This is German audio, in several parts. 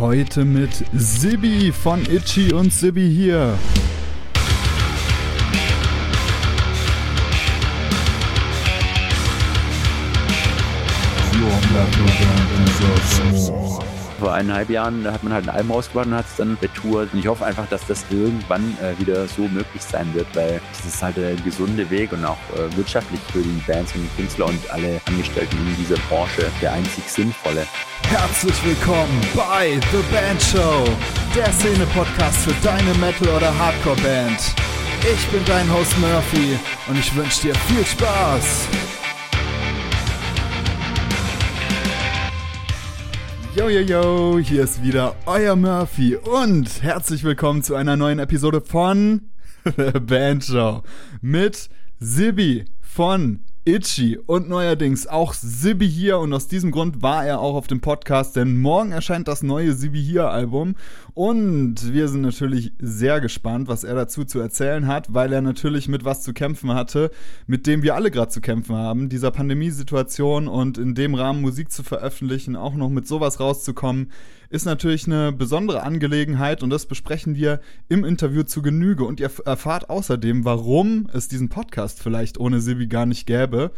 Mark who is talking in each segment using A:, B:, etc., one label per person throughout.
A: Heute mit Sibi von Itchy und Sibi hier.
B: Vor eineinhalb Jahren hat man halt ein Album rausgebracht und hat es dann betourt. Und ich hoffe einfach, dass das irgendwann äh, wieder so möglich sein wird, weil das ist halt der gesunde Weg und auch äh, wirtschaftlich für die Bands und die Künstler und alle Angestellten in dieser Branche der einzig sinnvolle.
A: Herzlich willkommen bei The Band Show, der Szene-Podcast für deine Metal- oder Hardcore-Band. Ich bin dein Host Murphy und ich wünsche dir viel Spaß. Yo, yo, yo, hier ist wieder euer Murphy und herzlich willkommen zu einer neuen Episode von The Band Show mit Sibi von Itchy und neuerdings auch Sibi hier. Und aus diesem Grund war er auch auf dem Podcast, denn morgen erscheint das neue Sibi hier Album. Und wir sind natürlich sehr gespannt, was er dazu zu erzählen hat, weil er natürlich mit was zu kämpfen hatte, mit dem wir alle gerade zu kämpfen haben, dieser Pandemiesituation und in dem Rahmen Musik zu veröffentlichen, auch noch mit sowas rauszukommen, ist natürlich eine besondere Angelegenheit und das besprechen wir im Interview zu Genüge. Und ihr erfahrt außerdem, warum es diesen Podcast vielleicht ohne Sibi gar nicht gäbe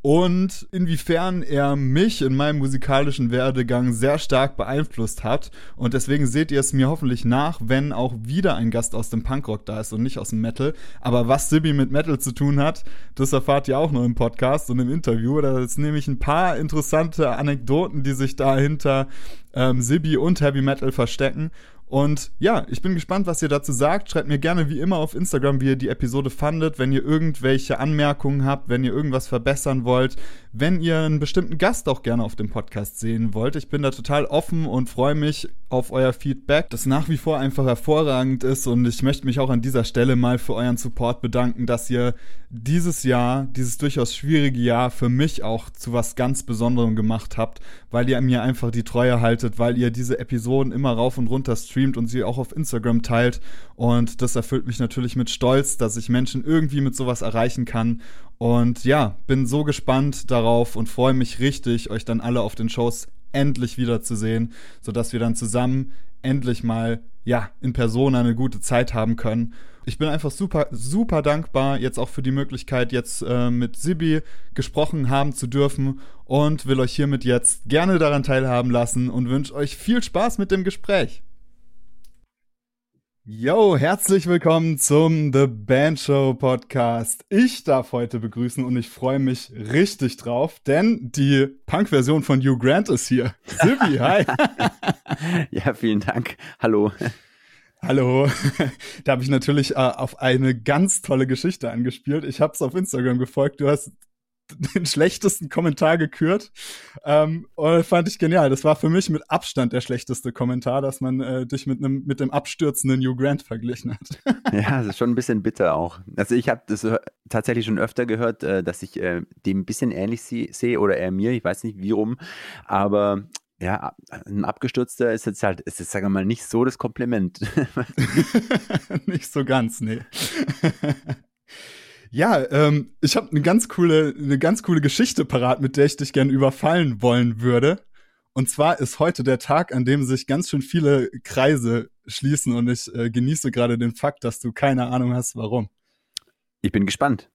A: und inwiefern er mich in meinem musikalischen Werdegang sehr stark beeinflusst hat. Und deswegen seht ihr es mir hoffentlich nach, wenn auch wieder ein Gast aus dem Punkrock da ist und nicht aus dem Metal. Aber was Sibi mit Metal zu tun hat, das erfahrt ihr auch noch im Podcast und im Interview. Da ist nämlich ein paar interessante Anekdoten, die sich da hinter ähm, Sibi und Heavy Metal verstecken. Und ja, ich bin gespannt, was ihr dazu sagt. Schreibt mir gerne wie immer auf Instagram, wie ihr die Episode fandet, wenn ihr irgendwelche Anmerkungen habt, wenn ihr irgendwas verbessern wollt, wenn ihr einen bestimmten Gast auch gerne auf dem Podcast sehen wollt. Ich bin da total offen und freue mich auf euer Feedback, das nach wie vor einfach hervorragend ist und ich möchte mich auch an dieser Stelle mal für euren Support bedanken, dass ihr dieses Jahr, dieses durchaus schwierige Jahr für mich auch zu was ganz Besonderem gemacht habt, weil ihr mir einfach die Treue haltet, weil ihr diese Episoden immer rauf und runter streamt und sie auch auf Instagram teilt und das erfüllt mich natürlich mit Stolz, dass ich Menschen irgendwie mit sowas erreichen kann und ja, bin so gespannt darauf und freue mich richtig, euch dann alle auf den Shows endlich wiederzusehen, sodass wir dann zusammen endlich mal, ja, in Persona eine gute Zeit haben können. Ich bin einfach super, super dankbar jetzt auch für die Möglichkeit, jetzt äh, mit Sibi gesprochen haben zu dürfen und will euch hiermit jetzt gerne daran teilhaben lassen und wünsche euch viel Spaß mit dem Gespräch. Yo, herzlich willkommen zum The Band Show Podcast. Ich darf heute begrüßen und ich freue mich richtig drauf, denn die Punk-Version von Hugh Grant ist hier. Sibi, hi.
B: ja, vielen Dank. Hallo.
A: Hallo. Da habe ich natürlich äh, auf eine ganz tolle Geschichte angespielt. Ich habe es auf Instagram gefolgt. Du hast den schlechtesten Kommentar gekürt. Ähm, und fand ich genial. Das war für mich mit Abstand der schlechteste Kommentar, dass man äh, dich mit einem mit dem abstürzenden Hugh Grant verglichen hat.
B: ja, das ist schon ein bisschen bitter auch. Also ich habe das tatsächlich schon öfter gehört, äh, dass ich äh, dem ein bisschen ähnlich sehe oder er mir, ich weiß nicht wie rum, aber ja, ein abgestürzter ist jetzt halt, ist jetzt, sagen wir mal, nicht so das Kompliment.
A: nicht so ganz, nee. Ja, ähm, ich habe eine ganz coole, eine ganz coole Geschichte parat, mit der ich dich gerne überfallen wollen würde. Und zwar ist heute der Tag, an dem sich ganz schön viele Kreise schließen und ich äh, genieße gerade den Fakt, dass du keine Ahnung hast, warum.
B: Ich bin gespannt.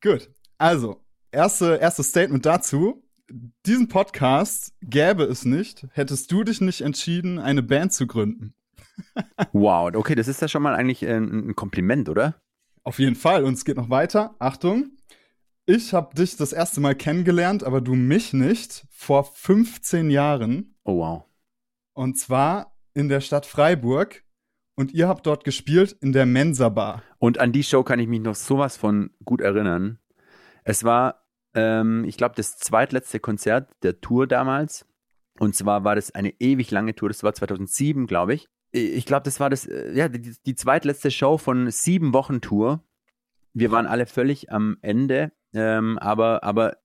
A: Gut. Also, erste, erstes Statement dazu. Diesen Podcast gäbe es nicht, hättest du dich nicht entschieden, eine Band zu gründen.
B: wow, okay, das ist ja schon mal eigentlich ein, ein Kompliment, oder?
A: Auf jeden Fall. Und es geht noch weiter. Achtung. Ich habe dich das erste Mal kennengelernt, aber du mich nicht, vor 15 Jahren.
B: Oh, wow.
A: Und zwar in der Stadt Freiburg. Und ihr habt dort gespielt in der Mensa Bar.
B: Und an die Show kann ich mich noch sowas von gut erinnern. Es war, ähm, ich glaube, das zweitletzte Konzert der Tour damals. Und zwar war das eine ewig lange Tour. Das war 2007, glaube ich ich glaube, das war das, äh, ja, die, die, zweitletzte Show von sieben Wochen Tour. Wir waren alle völlig am Ende, ähm, aber, aber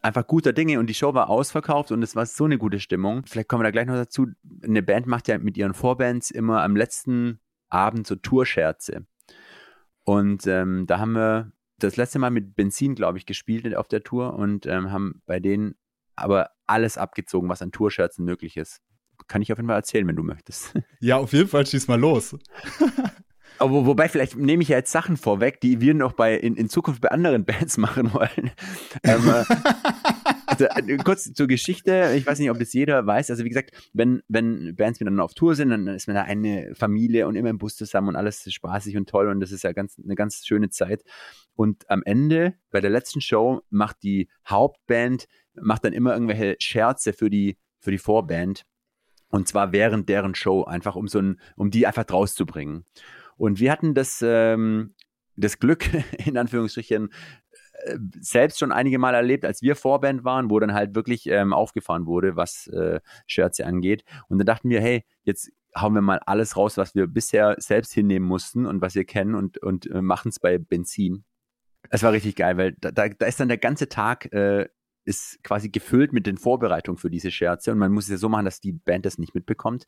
B: einfach guter Dinge und die Show war ausverkauft und es war so eine gute Stimmung. Vielleicht kommen wir da gleich noch dazu. Eine Band macht ja mit ihren Vorbands immer am letzten Abend so Tourscherze. Und ähm, da haben wir das letzte Mal mit Benzin, glaube ich, gespielt auf der Tour und ähm, haben bei denen aber alles abgezogen, was an Tourscherzen möglich ist kann ich auf jeden Fall erzählen, wenn du möchtest.
A: Ja, auf jeden Fall schieß mal los.
B: Aber wobei, vielleicht nehme ich ja jetzt Sachen vorweg, die wir noch bei, in, in Zukunft bei anderen Bands machen wollen. ähm, äh, also, äh, kurz zur Geschichte, ich weiß nicht, ob das jeder weiß. Also wie gesagt, wenn, wenn Bands miteinander auf Tour sind, dann ist man da eine Familie und immer im Bus zusammen und alles ist spaßig und toll und das ist ja ganz, eine ganz schöne Zeit. Und am Ende, bei der letzten Show, macht die Hauptband, macht dann immer irgendwelche Scherze für die, für die Vorband. Und zwar während deren Show, einfach um so ein, um die einfach draus zu bringen. Und wir hatten das, ähm, das Glück, in Anführungsstrichen, äh, selbst schon einige Mal erlebt, als wir Vorband waren, wo dann halt wirklich ähm, aufgefahren wurde, was äh, Scherze angeht. Und dann dachten wir, hey, jetzt hauen wir mal alles raus, was wir bisher selbst hinnehmen mussten und was wir kennen und, und äh, machen es bei Benzin. Es war richtig geil, weil da, da, da ist dann der ganze Tag äh, ist quasi gefüllt mit den Vorbereitungen für diese Scherze und man muss es ja so machen, dass die Band das nicht mitbekommt.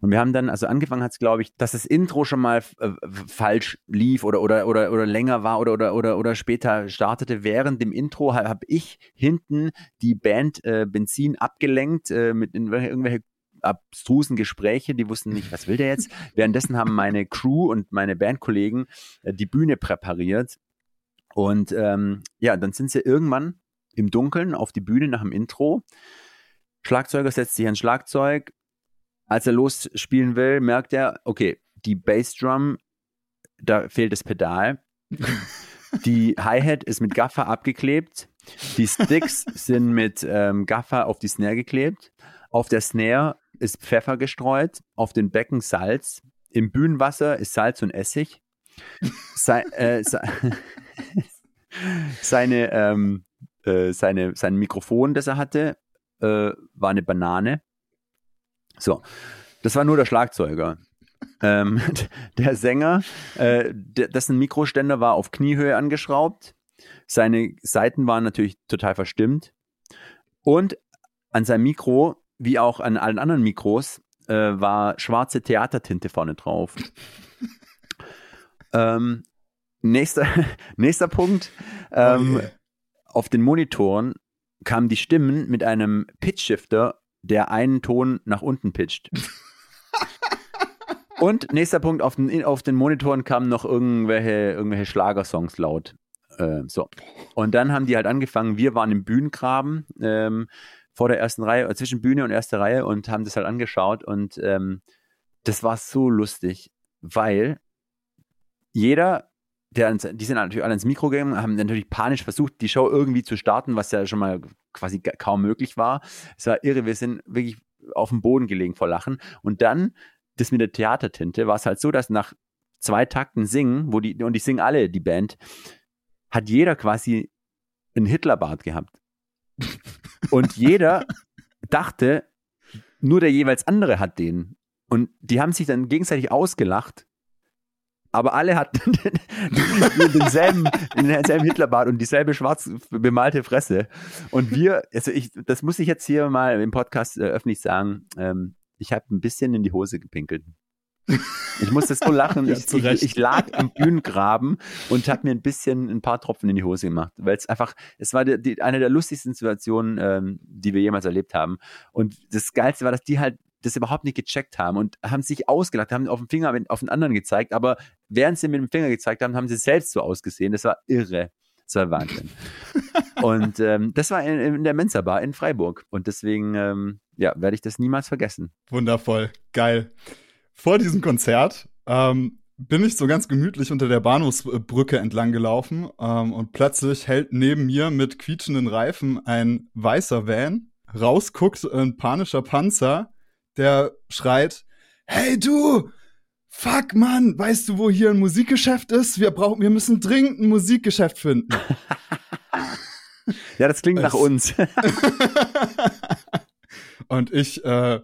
B: Und wir haben dann, also angefangen hat es, glaube ich, dass das Intro schon mal äh, falsch lief oder, oder, oder, oder länger war oder, oder, oder, oder später startete. Während dem Intro habe hab ich hinten die Band äh, Benzin abgelenkt äh, mit irgendwelche abstrusen Gespräche, die wussten nicht, was will der jetzt. Währenddessen haben meine Crew und meine Bandkollegen äh, die Bühne präpariert. Und ähm, ja, dann sind sie irgendwann im Dunkeln auf die Bühne nach dem Intro. Schlagzeuger setzt sich ans Schlagzeug. Als er losspielen will, merkt er, okay, die Bassdrum, da fehlt das Pedal. Die Hi-Hat ist mit Gaffer abgeklebt. Die Sticks sind mit ähm, Gaffer auf die Snare geklebt. Auf der Snare ist Pfeffer gestreut. Auf den Becken Salz. Im Bühnenwasser ist Salz und Essig. Se äh, se seine ähm, äh, seine, sein Mikrofon, das er hatte, äh, war eine Banane. So, das war nur der Schlagzeuger. ähm, der Sänger, äh, dessen Mikroständer war auf Kniehöhe angeschraubt. Seine Seiten waren natürlich total verstimmt. Und an seinem Mikro, wie auch an allen anderen Mikros, äh, war schwarze Theatertinte vorne drauf. ähm, nächster, nächster Punkt. Ähm, oh yeah auf den Monitoren kamen die Stimmen mit einem Pitch-Shifter, der einen Ton nach unten pitcht. Und nächster Punkt, auf den, auf den Monitoren kamen noch irgendwelche, irgendwelche Schlagersongs laut. Äh, so. Und dann haben die halt angefangen, wir waren im Bühnengraben ähm, vor der ersten Reihe, äh, zwischen Bühne und erste Reihe und haben das halt angeschaut und ähm, das war so lustig, weil jeder der, die sind natürlich alle ins Mikro gegangen, haben natürlich panisch versucht, die Show irgendwie zu starten, was ja schon mal quasi kaum möglich war. Es war irre, wir sind wirklich auf dem Boden gelegen vor Lachen. Und dann, das mit der Theatertinte, war es halt so, dass nach zwei Takten singen, wo die, und die singen alle, die Band, hat jeder quasi einen Hitlerbart gehabt. Und jeder dachte, nur der jeweils andere hat den. Und die haben sich dann gegenseitig ausgelacht aber alle hatten denselben, denselben Hitlerbart und dieselbe schwarz bemalte Fresse. Und wir, also ich, das muss ich jetzt hier mal im Podcast äh, öffentlich sagen, ähm, ich habe ein bisschen in die Hose gepinkelt. Ich musste so lachen. ja, ich, ich, ich, lag im Bühnengraben und habe mir ein bisschen ein paar Tropfen in die Hose gemacht, weil es einfach, es war die, die, eine der lustigsten Situationen, ähm, die wir jemals erlebt haben. Und das Geilste war, dass die halt das überhaupt nicht gecheckt haben und haben sich ausgelacht, haben auf den Finger auf den anderen gezeigt, aber während sie mit dem Finger gezeigt haben, haben sie selbst so ausgesehen. Das war irre. Das war Wahnsinn. und ähm, das war in, in, der Mensa Bar in Freiburg. Und deswegen, ähm, ja, werde ich das niemals vergessen.
A: Wundervoll. Geil. Vor diesem Konzert ähm, bin ich so ganz gemütlich unter der Bahnhofsbrücke entlang gelaufen ähm, und plötzlich hält neben mir mit quietschenden Reifen ein weißer Van. Rausguckt ein panischer Panzer der schreit, hey du, fuck Mann, weißt du, wo hier ein Musikgeschäft ist? Wir brauchen, wir müssen dringend ein Musikgeschäft finden.
B: ja, das klingt nach uns.
A: Und ich, äh,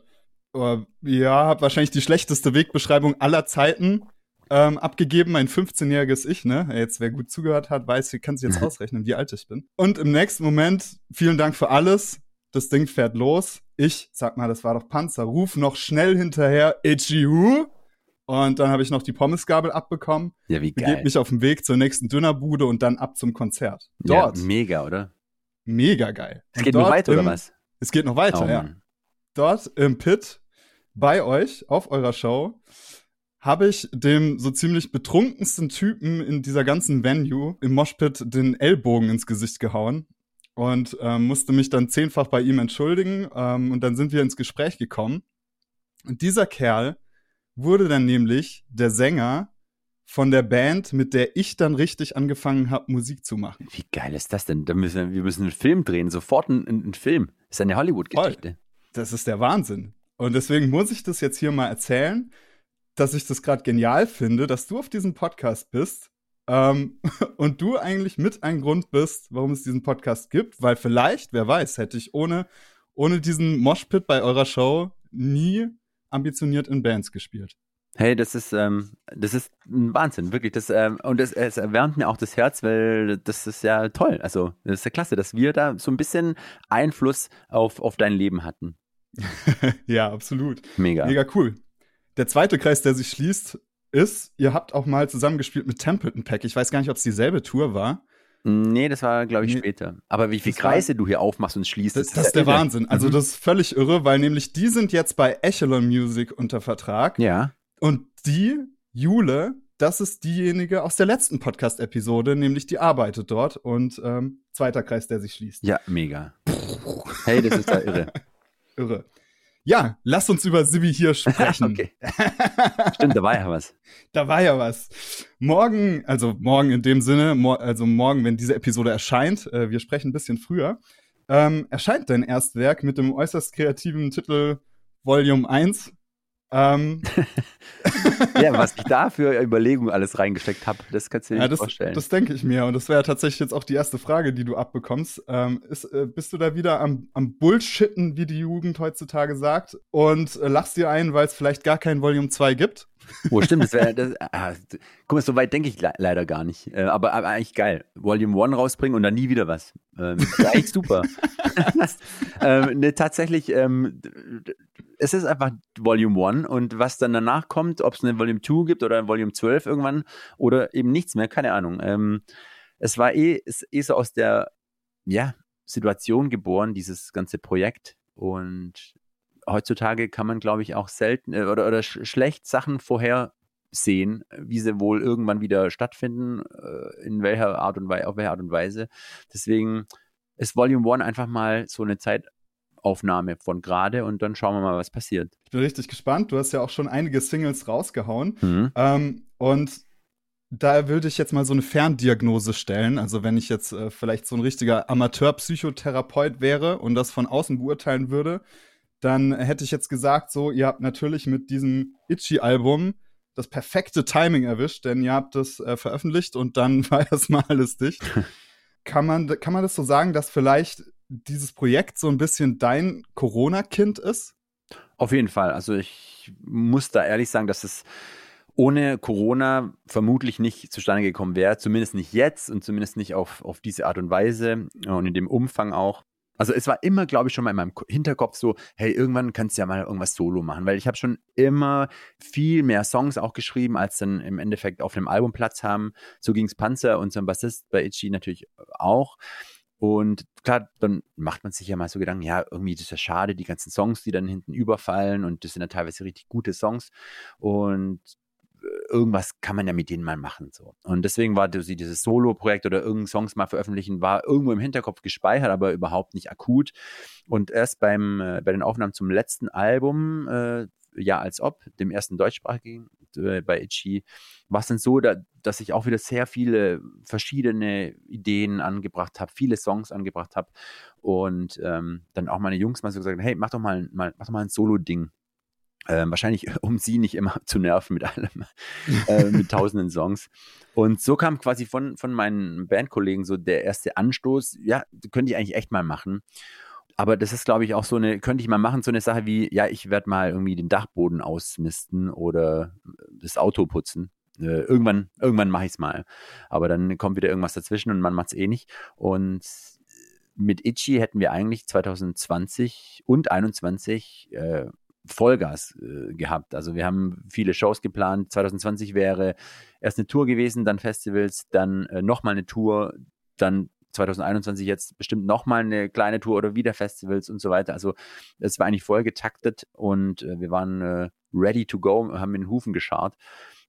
A: oh, ja, habe wahrscheinlich die schlechteste Wegbeschreibung aller Zeiten ähm, abgegeben, mein 15-jähriges Ich, ne? Jetzt, wer gut zugehört hat, weiß, kann sich jetzt ausrechnen, wie alt ich bin. Und im nächsten Moment, vielen Dank für alles. Das Ding fährt los. Ich, sag mal, das war doch Panzer, ruf noch schnell hinterher, Itchy Who? Und dann habe ich noch die Pommesgabel abbekommen.
B: Ja, wie geil. Begebe
A: mich auf den Weg zur nächsten Dönerbude und dann ab zum Konzert. Dort.
B: Ja, mega, oder?
A: Mega geil.
B: Es geht noch weiter,
A: im,
B: oder was?
A: Es geht noch weiter, oh, ja. Dort im Pit bei euch auf eurer Show habe ich dem so ziemlich betrunkensten Typen in dieser ganzen Venue im Moshpit den Ellbogen ins Gesicht gehauen und ähm, musste mich dann zehnfach bei ihm entschuldigen. Ähm, und dann sind wir ins Gespräch gekommen. Und dieser Kerl wurde dann nämlich der Sänger von der Band, mit der ich dann richtig angefangen habe, Musik zu machen.
B: Wie geil ist das denn? Da müssen, wir müssen einen Film drehen, sofort einen, einen Film. Das ist eine Hollywood-Geschichte.
A: Das ist der Wahnsinn. Und deswegen muss ich das jetzt hier mal erzählen, dass ich das gerade genial finde, dass du auf diesem Podcast bist ähm, und du eigentlich mit ein Grund bist, warum es diesen Podcast gibt, weil vielleicht, wer weiß, hätte ich ohne, ohne diesen Moshpit bei eurer Show nie ambitioniert in Bands gespielt.
B: Hey, das ist, ähm, das ist ein Wahnsinn, wirklich. Das, ähm, und es, es erwärmt mir auch das Herz, weil das ist ja toll. Also, das ist ja klasse, dass wir da so ein bisschen Einfluss auf, auf dein Leben hatten.
A: ja, absolut.
B: Mega.
A: Mega cool. Der zweite Kreis, der sich schließt, ist, ihr habt auch mal zusammengespielt mit Templeton Pack. Ich weiß gar nicht, ob es dieselbe Tour war.
B: Nee, das war, glaube ich, nee. später. Aber wie viele Kreise war, du hier aufmachst und schließt,
A: das, das, das ist der irre. Wahnsinn. Also, mhm. das ist völlig irre, weil nämlich die sind jetzt bei Echelon Music unter Vertrag.
B: Ja.
A: Und die, Jule, das ist diejenige aus der letzten Podcast-Episode, nämlich die arbeitet dort und ähm, zweiter Kreis, der sich schließt.
B: Ja, mega. hey, das ist ja irre.
A: irre. Ja, lass uns über Sibi hier sprechen.
B: okay. Stimmt, da war ja was.
A: Da war ja was. Morgen, also morgen in dem Sinne, mor also morgen, wenn diese Episode erscheint, äh, wir sprechen ein bisschen früher, ähm, erscheint dein Erstwerk mit dem äußerst kreativen Titel Volume 1. Ähm.
B: ja, was ich da für Überlegungen alles reingesteckt habe, das kannst du dir ja, nicht
A: das,
B: vorstellen.
A: Das denke ich mir. Und das wäre tatsächlich jetzt auch die erste Frage, die du abbekommst. Ähm, ist, äh, bist du da wieder am, am Bullshitten, wie die Jugend heutzutage sagt, und äh, lachst dir ein, weil es vielleicht gar kein Volume 2 gibt?
B: Oh, stimmt, das wäre. Ah, guck mal, so weit denke ich le leider gar nicht. Äh, aber, aber, eigentlich geil. Volume 1 rausbringen und dann nie wieder was. Ähm, eigentlich super. ähm, ne, tatsächlich, ähm, es ist einfach Volume 1 und was dann danach kommt, ob es eine Volume 2 gibt oder ein Volume 12 irgendwann oder eben nichts mehr, keine Ahnung. Ähm, es war eh, ist eh so aus der ja, Situation geboren, dieses ganze Projekt. Und heutzutage kann man, glaube ich, auch selten äh, oder, oder sch schlecht Sachen vorhersehen, wie sie wohl irgendwann wieder stattfinden, äh, in welcher Art und Weise, auf welche Art und Weise. Deswegen ist Volume 1 einfach mal so eine Zeitaufnahme von gerade und dann schauen wir mal, was passiert.
A: Ich bin richtig gespannt. Du hast ja auch schon einige Singles rausgehauen. Mhm. Ähm, und da würde ich jetzt mal so eine Ferndiagnose stellen. Also wenn ich jetzt äh, vielleicht so ein richtiger Amateur-Psychotherapeut wäre und das von außen beurteilen würde, dann hätte ich jetzt gesagt, so, ihr habt natürlich mit diesem Itchy-Album das perfekte Timing erwischt, denn ihr habt es äh, veröffentlicht und dann war erstmal alles dicht. kann, man, kann man das so sagen, dass vielleicht dieses Projekt so ein bisschen dein Corona-Kind ist?
B: Auf jeden Fall. Also ich muss da ehrlich sagen, dass es ohne Corona vermutlich nicht zustande gekommen wäre. Zumindest nicht jetzt und zumindest nicht auf, auf diese Art und Weise und in dem Umfang auch. Also es war immer, glaube ich, schon mal in meinem Hinterkopf so, hey, irgendwann kannst du ja mal irgendwas solo machen, weil ich habe schon immer viel mehr Songs auch geschrieben, als dann im Endeffekt auf dem Album Platz haben. So ging es Panzer, und unserem Bassist bei Itchy natürlich auch. Und klar, dann macht man sich ja mal so Gedanken, ja, irgendwie ist das schade, die ganzen Songs, die dann hinten überfallen und das sind ja teilweise richtig gute Songs. Und irgendwas kann man ja mit denen mal machen. So. Und deswegen war dieses Solo-Projekt oder irgendein Songs mal veröffentlichen, war irgendwo im Hinterkopf gespeichert, aber überhaupt nicht akut. Und erst beim, äh, bei den Aufnahmen zum letzten Album, äh, ja, als ob, dem ersten deutschsprachigen äh, bei Itchy, war es dann so, da, dass ich auch wieder sehr viele verschiedene Ideen angebracht habe, viele Songs angebracht habe und ähm, dann auch meine Jungs mal so gesagt, hey, mach doch mal, mal, mach doch mal ein Solo-Ding ähm, wahrscheinlich, um sie nicht immer zu nerven mit allem, äh, mit tausenden Songs. Und so kam quasi von, von meinen Bandkollegen so der erste Anstoß, ja, könnte ich eigentlich echt mal machen. Aber das ist, glaube ich, auch so eine, könnte ich mal machen, so eine Sache wie, ja, ich werde mal irgendwie den Dachboden ausmisten oder das Auto putzen. Äh, irgendwann, irgendwann mache ich es mal. Aber dann kommt wieder irgendwas dazwischen und man macht es eh nicht. Und mit Itchy hätten wir eigentlich 2020 und 2021 äh, Vollgas äh, gehabt. Also wir haben viele Shows geplant. 2020 wäre erst eine Tour gewesen, dann Festivals, dann äh, nochmal eine Tour, dann 2021 jetzt bestimmt nochmal eine kleine Tour oder wieder Festivals und so weiter. Also es war eigentlich voll getaktet und äh, wir waren äh, ready to go, haben in den Hufen geschart.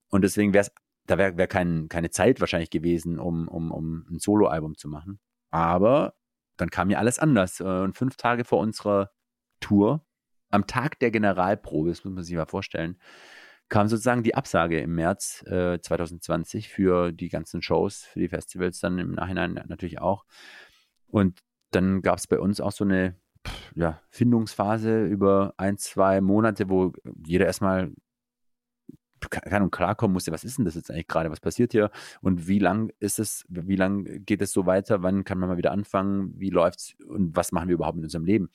B: Und deswegen wäre es, da wäre wär kein, keine Zeit wahrscheinlich gewesen, um, um, um ein Soloalbum zu machen. Aber dann kam ja alles anders. Äh, und fünf Tage vor unserer Tour, am Tag der Generalprobe, das muss man sich mal vorstellen, kam sozusagen die Absage im März äh, 2020 für die ganzen Shows, für die Festivals, dann im Nachhinein natürlich auch. Und dann gab es bei uns auch so eine ja, Findungsphase über ein, zwei Monate, wo jeder erstmal keine Ahnung, klarkommen musste, was ist denn das jetzt eigentlich gerade, was passiert hier? Und wie lang ist es, wie lang geht es so weiter, wann kann man mal wieder anfangen, wie läuft es und was machen wir überhaupt in unserem Leben.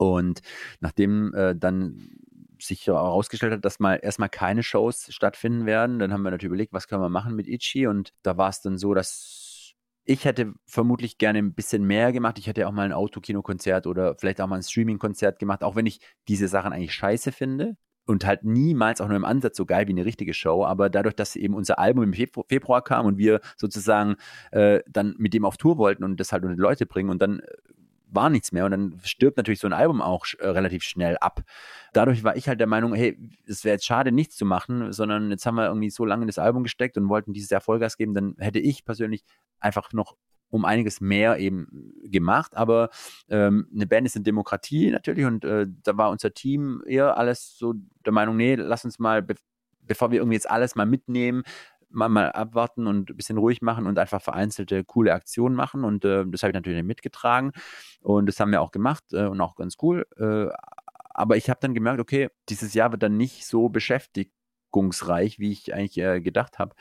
B: Und nachdem äh, dann sich herausgestellt hat, dass mal erstmal keine Shows stattfinden werden. Dann haben wir natürlich überlegt, was können wir machen mit Ichi und da war es dann so, dass ich hätte vermutlich gerne ein bisschen mehr gemacht. Ich hätte auch mal ein Autokino-Konzert oder vielleicht auch mal ein Streaming-Konzert gemacht, auch wenn ich diese Sachen eigentlich scheiße finde und halt niemals auch nur im Ansatz so geil wie eine richtige Show. Aber dadurch, dass eben unser Album im Februar kam und wir sozusagen äh, dann mit dem auf Tour wollten und das halt unter die Leute bringen und dann war nichts mehr und dann stirbt natürlich so ein Album auch äh, relativ schnell ab. Dadurch war ich halt der Meinung, hey, es wäre jetzt schade, nichts zu machen, sondern jetzt haben wir irgendwie so lange in das Album gesteckt und wollten dieses Jahr Vollgas geben, dann hätte ich persönlich einfach noch um einiges mehr eben gemacht, aber ähm, eine Band ist eine Demokratie natürlich und äh, da war unser Team eher alles so der Meinung, nee, lass uns mal, be bevor wir irgendwie jetzt alles mal mitnehmen, mal, mal abwarten und ein bisschen ruhig machen und einfach vereinzelte coole Aktionen machen. Und äh, das habe ich natürlich mitgetragen. Und das haben wir auch gemacht äh, und auch ganz cool. Äh, aber ich habe dann gemerkt, okay, dieses Jahr wird dann nicht so beschäftigungsreich, wie ich eigentlich äh, gedacht habe.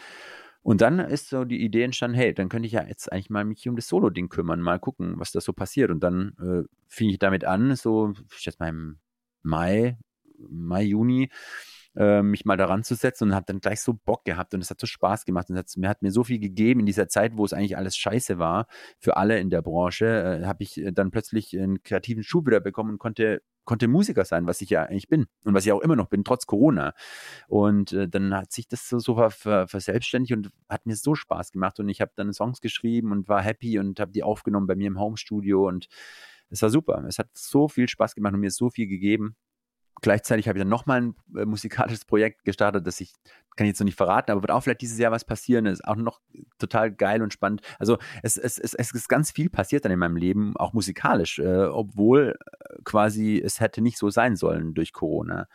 B: Und dann ist so die Idee entstanden, hey, dann könnte ich ja jetzt eigentlich mal mich um das Solo-Ding kümmern, mal gucken, was da so passiert. Und dann äh, fing ich damit an, so, ich schätze mal im Mai, Mai, Juni, äh, mich mal daran zu setzen und habe dann gleich so Bock gehabt und es hat so Spaß gemacht und es hat, mir hat mir so viel gegeben in dieser Zeit, wo es eigentlich alles scheiße war für alle in der Branche, äh, habe ich äh, dann plötzlich einen kreativen Schub wieder bekommen und konnte konnte Musiker sein, was ich ja eigentlich bin und was ich auch immer noch bin, trotz Corona. Und äh, dann hat sich das so, so ver, verselbstständigt und hat mir so Spaß gemacht. Und ich habe dann Songs geschrieben und war happy und habe die aufgenommen bei mir im Homestudio und es war super. Es hat so viel Spaß gemacht und mir so viel gegeben gleichzeitig habe ich dann nochmal ein äh, musikalisches Projekt gestartet, das ich, kann ich jetzt noch nicht verraten, aber wird auch vielleicht dieses Jahr was passieren. Ist auch noch total geil und spannend. Also es, es, es, es ist ganz viel passiert dann in meinem Leben, auch musikalisch, äh, obwohl äh, quasi es hätte nicht so sein sollen durch Corona.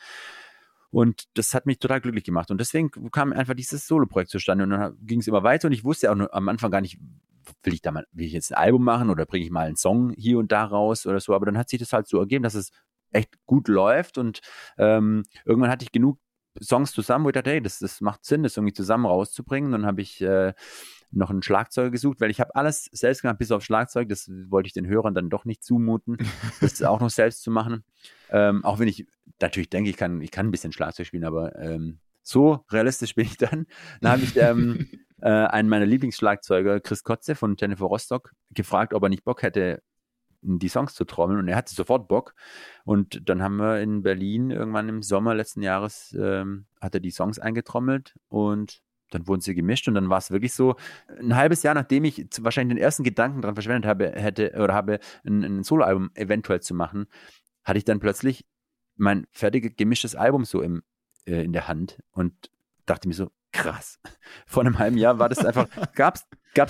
B: Und das hat mich total glücklich gemacht. Und deswegen kam einfach dieses Solo-Projekt zustande. Und dann ging es immer weiter. Und ich wusste auch am Anfang gar nicht, will ich da mal, will ich jetzt ein Album machen oder bringe ich mal einen Song hier und da raus oder so. Aber dann hat sich das halt so ergeben, dass es echt gut läuft. Und ähm, irgendwann hatte ich genug Songs zusammen, wo ich dachte, hey, das, das macht Sinn, das irgendwie zusammen rauszubringen. Dann habe ich äh, noch einen Schlagzeuger gesucht, weil ich habe alles selbst gemacht, bis auf Schlagzeug. Das wollte ich den Hörern dann doch nicht zumuten, das auch noch selbst zu machen. Ähm, auch wenn ich natürlich denke, ich kann, ich kann ein bisschen Schlagzeug spielen, aber ähm, so realistisch bin ich dann. Dann habe ich ähm, äh, einen meiner Lieblingsschlagzeuger, Chris Kotze von Jennifer Rostock, gefragt, ob er nicht Bock hätte, die Songs zu trommeln und er hatte sofort Bock. Und dann haben wir in Berlin irgendwann im Sommer letzten Jahres ähm, hat er die Songs eingetrommelt und dann wurden sie gemischt und dann war es wirklich so, ein halbes Jahr nachdem ich wahrscheinlich den ersten Gedanken daran verschwendet habe, hätte oder habe ein, ein Soloalbum eventuell zu machen, hatte ich dann plötzlich mein fertig gemischtes Album so im, äh, in der Hand und dachte mir so, krass. Vor einem halben Jahr war das einfach, gab es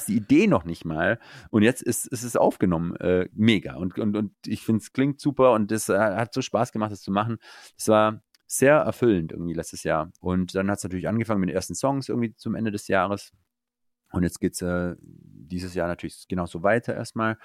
B: die Idee noch nicht mal und jetzt ist, ist es aufgenommen. Äh, mega. Und, und, und ich finde es klingt super und es äh, hat so Spaß gemacht, das zu machen. Es war sehr erfüllend irgendwie letztes Jahr. Und dann hat es natürlich angefangen mit den ersten Songs irgendwie zum Ende des Jahres. Und jetzt geht es äh, dieses Jahr natürlich genauso weiter erstmal.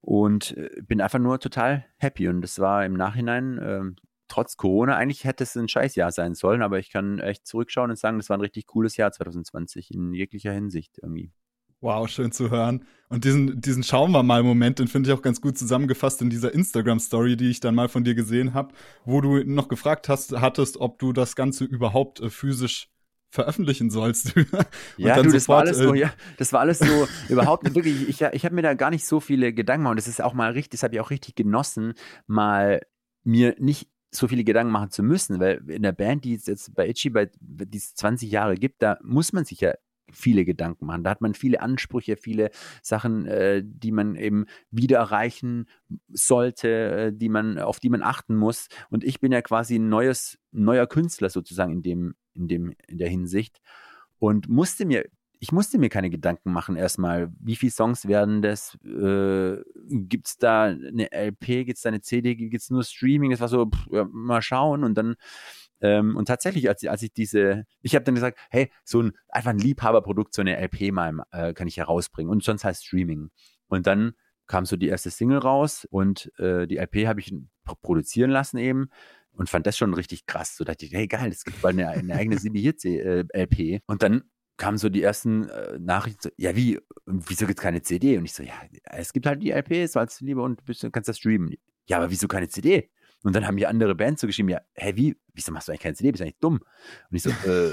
B: Und äh, bin einfach nur total happy. Und das war im Nachhinein ähm, trotz Corona, eigentlich hätte es ein Scheißjahr sein sollen, aber ich kann echt zurückschauen und sagen, das war ein richtig cooles Jahr 2020 in jeglicher Hinsicht irgendwie.
A: Wow, schön zu hören. Und diesen, diesen Schauen wir mal Moment, den finde ich auch ganz gut zusammengefasst in dieser Instagram-Story, die ich dann mal von dir gesehen habe, wo du noch gefragt hast, hattest, ob du das Ganze überhaupt äh, physisch veröffentlichen sollst.
B: ja, du, das sofort, war alles so, äh, ja, das war alles so überhaupt wirklich, ich, ich habe mir da gar nicht so viele Gedanken gemacht und das ist auch mal richtig, das habe ich auch richtig genossen, mal mir nicht so viele Gedanken machen zu müssen, weil in der Band, die es jetzt bei Itchy, bei, die es 20 Jahre gibt, da muss man sich ja viele Gedanken machen. Da hat man viele Ansprüche, viele Sachen, äh, die man eben wieder erreichen sollte, äh, die man, auf die man achten muss. Und ich bin ja quasi ein neues, neuer Künstler sozusagen in dem, in dem, in der Hinsicht und musste mir ich musste mir keine Gedanken machen erstmal, wie viele Songs werden das, äh, gibt es da eine LP, gibt es da eine CD, gibt es nur Streaming, das war so, pff, ja, mal schauen und dann ähm, und tatsächlich, als, als ich diese, ich habe dann gesagt, hey, so ein einfach ein Liebhaberprodukt, so eine LP mal äh, kann ich herausbringen und sonst heißt Streaming. Und dann kam so die erste Single raus und äh, die LP habe ich produzieren lassen eben und fand das schon richtig krass. So dachte ich, hey geil, es gibt bald eine, eine eigene Sibi Hits äh, LP. Und dann kamen so die ersten äh, Nachrichten, so, ja wie, wieso gibt es keine CD? Und ich so, ja, es gibt halt die LP, so als Liebe und du kannst das streamen. Ja, aber wieso keine CD? Und dann haben mir andere Bands so geschrieben, ja, hä, wie, wieso machst du eigentlich keine CD? Bist du eigentlich dumm? Und ich so, äh,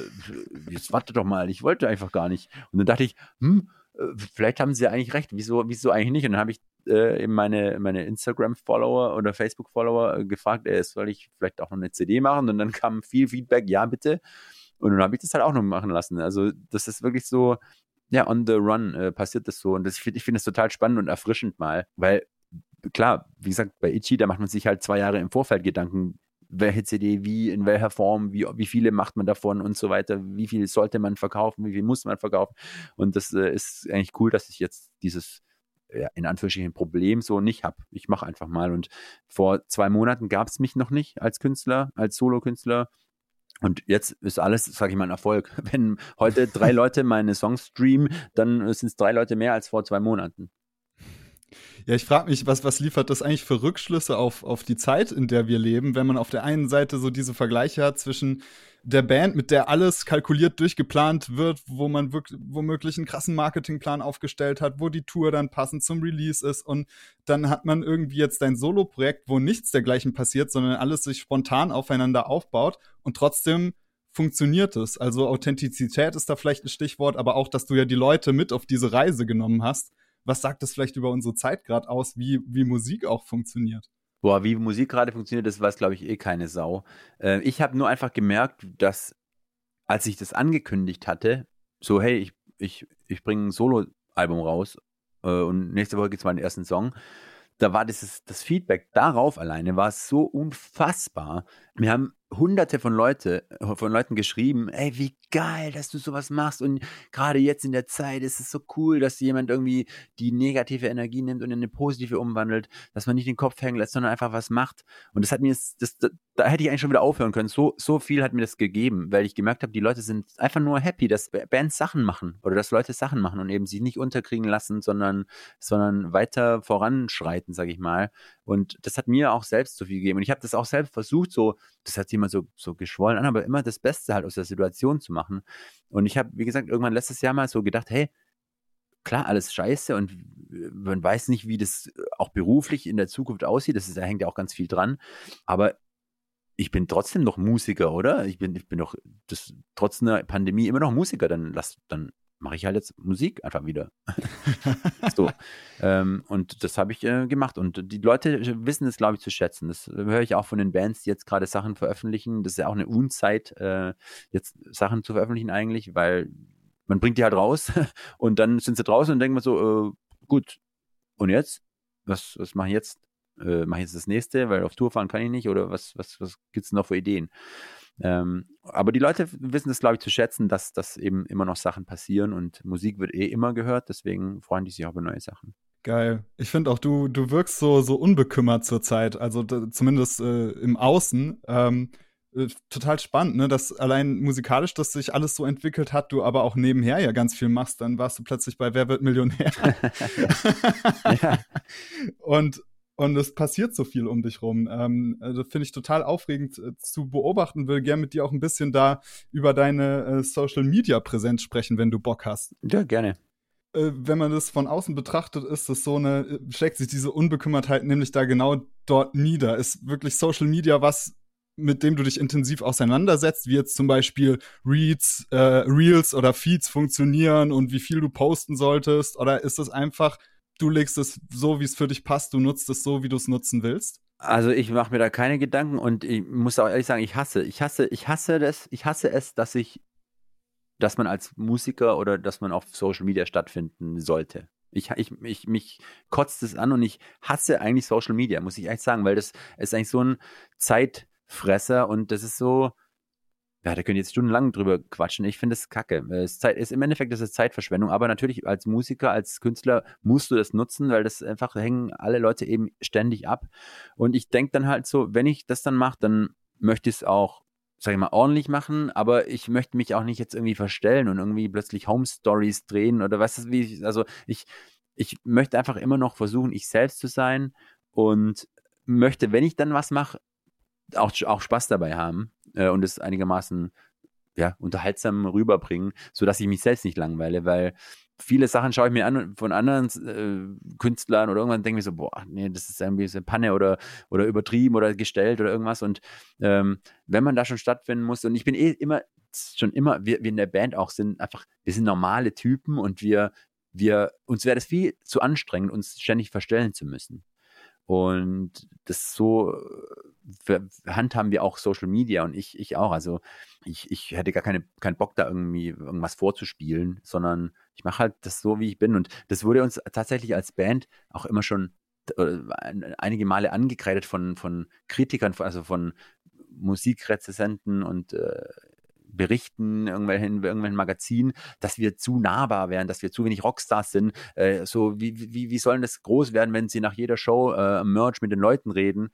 B: jetzt warte doch mal, ich wollte einfach gar nicht. Und dann dachte ich, hm, äh, vielleicht haben sie ja eigentlich recht, wieso, wieso eigentlich nicht? Und dann habe ich äh, eben meine, meine Instagram-Follower oder Facebook-Follower äh, gefragt, äh, soll ich vielleicht auch noch eine CD machen? Und dann kam viel Feedback, ja, bitte. Und dann habe ich das halt auch noch machen lassen. Also, das ist wirklich so, ja, on the run äh, passiert das so. Und das, ich finde es total spannend und erfrischend mal, weil klar, wie gesagt, bei Itchy, da macht man sich halt zwei Jahre im Vorfeld Gedanken, welche CD, wie, in welcher Form, wie, wie viele macht man davon und so weiter, wie viel sollte man verkaufen, wie viel muss man verkaufen. Und das äh, ist eigentlich cool, dass ich jetzt dieses ja, in Anführungsstrichen Problem so nicht habe. Ich mache einfach mal. Und vor zwei Monaten gab es mich noch nicht als Künstler, als Solokünstler. Und jetzt ist alles, sage ich mal, ein Erfolg. Wenn heute drei Leute meine Songs streamen, dann sind es drei Leute mehr als vor zwei Monaten.
A: Ja, ich frage mich, was, was liefert das eigentlich für Rückschlüsse auf, auf die Zeit, in der wir leben, wenn man auf der einen Seite so diese Vergleiche hat zwischen der Band, mit der alles kalkuliert durchgeplant wird, wo man wirklich, womöglich einen krassen Marketingplan aufgestellt hat, wo die Tour dann passend zum Release ist und dann hat man irgendwie jetzt ein Solo-Projekt, wo nichts dergleichen passiert, sondern alles sich spontan aufeinander aufbaut und trotzdem funktioniert es. Also Authentizität ist da vielleicht ein Stichwort, aber auch, dass du ja die Leute mit auf diese Reise genommen hast was sagt das vielleicht über unsere Zeit gerade aus, wie, wie Musik auch funktioniert?
B: Boah, wie Musik gerade funktioniert, das weiß, glaube ich, eh keine Sau. Äh, ich habe nur einfach gemerkt, dass als ich das angekündigt hatte, so, hey, ich, ich, ich bringe ein Solo-Album raus äh, und nächste Woche gibt es mal den ersten Song, da war dieses, das Feedback darauf alleine war so unfassbar. Wir haben hunderte von Leute, von Leuten geschrieben, ey, wie geil, dass du sowas machst. Und gerade jetzt in der Zeit ist es so cool, dass jemand irgendwie die negative Energie nimmt und in eine positive umwandelt, dass man nicht den Kopf hängen lässt, sondern einfach was macht. Und das hat mir, das, das, da hätte ich eigentlich schon wieder aufhören können, so, so viel hat mir das gegeben, weil ich gemerkt habe, die Leute sind einfach nur happy, dass Bands Sachen machen oder dass Leute Sachen machen und eben sich nicht unterkriegen lassen, sondern, sondern weiter voranschreiten, sage ich mal. Und das hat mir auch selbst so viel gegeben. Und ich habe das auch selbst versucht, so, das hat sich immer so, so geschwollen an, aber immer das Beste halt aus der Situation zu machen. Und ich habe, wie gesagt, irgendwann letztes Jahr mal so gedacht, hey, klar, alles scheiße und man weiß nicht, wie das auch beruflich in der Zukunft aussieht. Das ist, da hängt ja auch ganz viel dran. Aber ich bin trotzdem noch Musiker, oder? Ich bin, ich bin doch das, trotz einer Pandemie immer noch Musiker. Dann lass, dann mache ich halt jetzt Musik einfach wieder. so. Ähm, und das habe ich äh, gemacht. Und die Leute wissen es, glaube ich, zu schätzen. Das höre ich auch von den Bands, die jetzt gerade Sachen veröffentlichen. Das ist ja auch eine Unzeit, äh, jetzt Sachen zu veröffentlichen eigentlich, weil man bringt die halt raus und dann sind sie draußen und denken wir so, äh, gut, und jetzt? Was, was mache ich jetzt? Äh, mache ich jetzt das nächste, weil auf Tour fahren kann ich nicht oder was, was, was gibt es noch für Ideen? Ähm, aber die Leute wissen es, glaube ich, zu schätzen, dass, dass eben immer noch Sachen passieren und Musik wird eh immer gehört, deswegen freuen die sich auch über neue Sachen.
A: Geil. Ich finde auch, du, du wirkst so, so unbekümmert zurzeit, also zumindest äh, im Außen. Ähm, äh, total spannend, ne? dass allein musikalisch, dass sich alles so entwickelt hat, du aber auch nebenher ja ganz viel machst. Dann warst du plötzlich bei Wer wird Millionär? ja. Und und es passiert so viel um dich rum. Ähm, also finde ich total aufregend äh, zu beobachten. Will gerne mit dir auch ein bisschen da über deine äh, Social Media Präsenz sprechen, wenn du Bock hast.
B: Ja, gerne.
A: Äh, wenn man das von außen betrachtet, ist es so eine, äh, schlägt sich diese Unbekümmertheit nämlich da genau dort nieder. Ist wirklich Social Media was, mit dem du dich intensiv auseinandersetzt, wie jetzt zum Beispiel Reads, äh, Reels oder Feeds funktionieren und wie viel du posten solltest? Oder ist es einfach du legst es so, wie es für dich passt, du nutzt es so, wie du es nutzen willst?
B: Also ich mache mir da keine Gedanken und ich muss auch ehrlich sagen, ich hasse, ich hasse, ich hasse das, ich hasse es, dass ich dass man als Musiker oder dass man auf Social Media stattfinden sollte. Ich, ich, ich, mich kotzt es an und ich hasse eigentlich Social Media, muss ich echt sagen, weil das ist eigentlich so ein Zeitfresser und das ist so, ja, da können jetzt stundenlang drüber quatschen. Ich finde das kacke. Es ist, ist, Im Endeffekt ist es Zeitverschwendung, aber natürlich als Musiker, als Künstler musst du das nutzen, weil das einfach hängen alle Leute eben ständig ab. Und ich denke dann halt so, wenn ich das dann mache, dann möchte ich es auch, sag ich mal, ordentlich machen, aber ich möchte mich auch nicht jetzt irgendwie verstellen und irgendwie plötzlich Home Stories drehen oder was ist wie, ich, also ich, ich möchte einfach immer noch versuchen, ich selbst zu sein und möchte, wenn ich dann was mache, auch, auch Spaß dabei haben äh, und es einigermaßen ja, unterhaltsam rüberbringen, sodass ich mich selbst nicht langweile, weil viele Sachen schaue ich mir an von anderen äh, Künstlern oder irgendwann denke ich so, boah, nee, das ist irgendwie so eine Panne oder, oder übertrieben oder gestellt oder irgendwas. Und ähm, wenn man da schon stattfinden muss, und ich bin eh immer, schon immer, wir, wir in der Band auch sind einfach, wir sind normale Typen und wir, wir, uns wäre das viel zu anstrengend, uns ständig verstellen zu müssen. Und das so handhaben wir auch Social Media und ich, ich auch. Also ich, ich hätte gar keine, keinen Bock, da irgendwie irgendwas vorzuspielen, sondern ich mache halt das so, wie ich bin. Und das wurde uns tatsächlich als Band auch immer schon äh, einige Male angekreidet von, von Kritikern, also von Musikrezessenten und äh, berichten, irgendwelchen, irgendwelchen Magazinen, dass wir zu nahbar wären, dass wir zu wenig Rockstars sind. Äh, so, wie, wie, wie sollen das groß werden, wenn sie nach jeder Show äh, Merch mit den Leuten reden?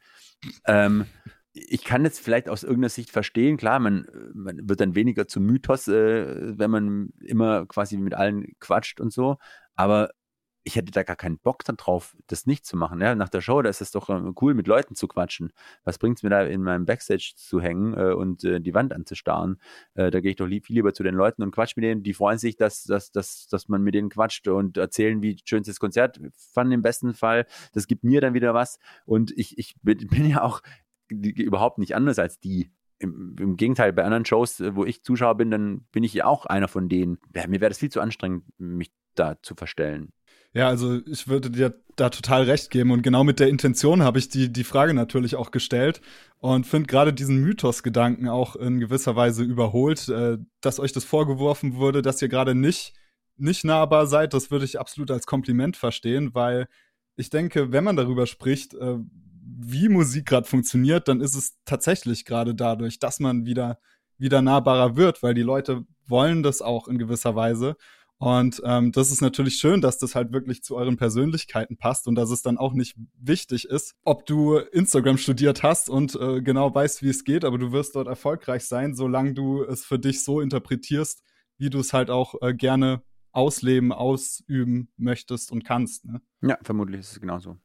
B: Ähm, ich kann jetzt vielleicht aus irgendeiner Sicht verstehen, klar, man, man wird dann weniger zum Mythos, äh, wenn man immer quasi mit allen quatscht und so, aber ich hätte da gar keinen Bock drauf, das nicht zu machen. Ja? Nach der Show, da ist es doch äh, cool, mit Leuten zu quatschen. Was bringt es mir da in meinem Backstage zu hängen äh, und äh, die Wand anzustarren? Äh, da gehe ich doch lieb, viel lieber zu den Leuten und quatsch mit denen. Die freuen sich, dass, dass, dass, dass man mit denen quatscht und erzählen, wie schön das Konzert fanden im besten Fall. Das gibt mir dann wieder was. Und ich, ich bin, bin ja auch überhaupt nicht anders als die. Im, Im, Gegenteil, bei anderen Shows, äh, wo ich Zuschauer bin, dann bin ich ja auch einer von denen. Ja, mir wäre das viel zu anstrengend, mich da zu verstellen.
A: Ja, also ich würde dir da total recht geben und genau mit der Intention habe ich die, die Frage natürlich auch gestellt und finde gerade diesen Mythos-Gedanken auch in gewisser Weise überholt, äh, dass euch das vorgeworfen wurde, dass ihr gerade nicht, nicht nahbar seid, das würde ich absolut als Kompliment verstehen, weil ich denke, wenn man darüber spricht, äh, wie Musik gerade funktioniert, dann ist es tatsächlich gerade dadurch, dass man wieder, wieder nahbarer wird, weil die Leute wollen das auch in gewisser Weise. Und ähm, das ist natürlich schön, dass das halt wirklich zu euren Persönlichkeiten passt und dass es dann auch nicht wichtig ist, ob du Instagram studiert hast und äh, genau weißt, wie es geht, aber du wirst dort erfolgreich sein, solange du es für dich so interpretierst, wie du es halt auch äh, gerne ausleben, ausüben möchtest und kannst. Ne?
B: Ja, vermutlich ist es genauso.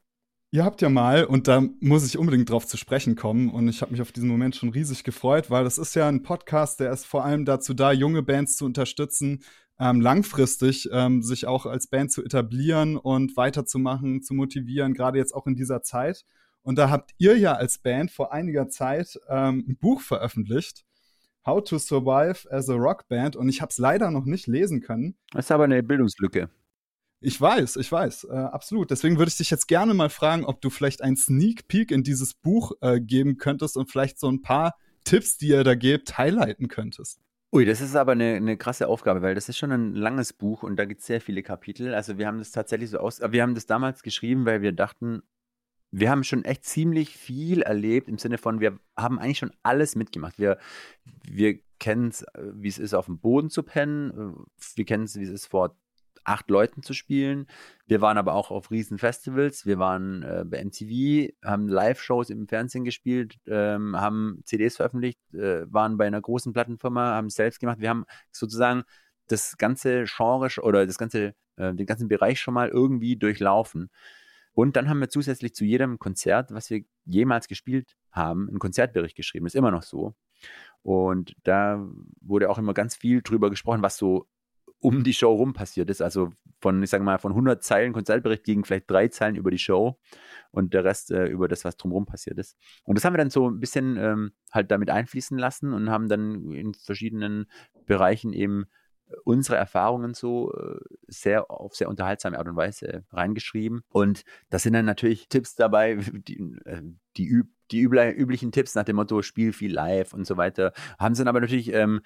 A: Ihr habt ja mal, und da muss ich unbedingt drauf zu sprechen kommen, und ich habe mich auf diesen Moment schon riesig gefreut, weil das ist ja ein Podcast, der ist vor allem dazu da, junge Bands zu unterstützen, ähm, langfristig ähm, sich auch als Band zu etablieren und weiterzumachen, zu motivieren, gerade jetzt auch in dieser Zeit. Und da habt ihr ja als Band vor einiger Zeit ähm, ein Buch veröffentlicht, How to Survive as a Rock Band, und ich habe es leider noch nicht lesen können.
B: Das ist aber eine Bildungslücke.
A: Ich weiß, ich weiß, äh, absolut. Deswegen würde ich dich jetzt gerne mal fragen, ob du vielleicht einen Sneak Peek in dieses Buch äh, geben könntest und vielleicht so ein paar Tipps, die ihr da gebt, highlighten könntest.
B: Ui, das ist aber eine, eine krasse Aufgabe, weil das ist schon ein langes Buch und da gibt es sehr viele Kapitel. Also wir haben das tatsächlich so aus, wir haben das damals geschrieben, weil wir dachten, wir haben schon echt ziemlich viel erlebt im Sinne von, wir haben eigentlich schon alles mitgemacht. Wir, wir kennen es, wie es ist, auf dem Boden zu pennen. Wir kennen es, wie es ist, vor acht Leuten zu spielen. Wir waren aber auch auf riesen Festivals. Wir waren äh, bei MTV, haben Live-Shows im Fernsehen gespielt, ähm, haben CDs veröffentlicht, äh, waren bei einer großen Plattenfirma, haben es selbst gemacht. Wir haben sozusagen das ganze Genre oder das ganze, äh, den ganzen Bereich schon mal irgendwie durchlaufen. Und dann haben wir zusätzlich zu jedem Konzert, was wir jemals gespielt haben, einen Konzertbericht geschrieben. Das ist immer noch so. Und da wurde auch immer ganz viel drüber gesprochen, was so um die Show rum passiert ist. Also von, ich sage mal, von 100 Zeilen Konzertbericht gegen vielleicht drei Zeilen über die Show und der Rest äh, über das, was drumherum passiert ist. Und das haben wir dann so ein bisschen ähm, halt damit einfließen lassen und haben dann in verschiedenen Bereichen eben unsere Erfahrungen so äh, sehr auf sehr unterhaltsame Art und Weise reingeschrieben. Und da sind dann natürlich Tipps dabei, die, äh, die, üb die üblichen Tipps nach dem Motto Spiel viel live und so weiter. Haben sie dann aber natürlich ähm,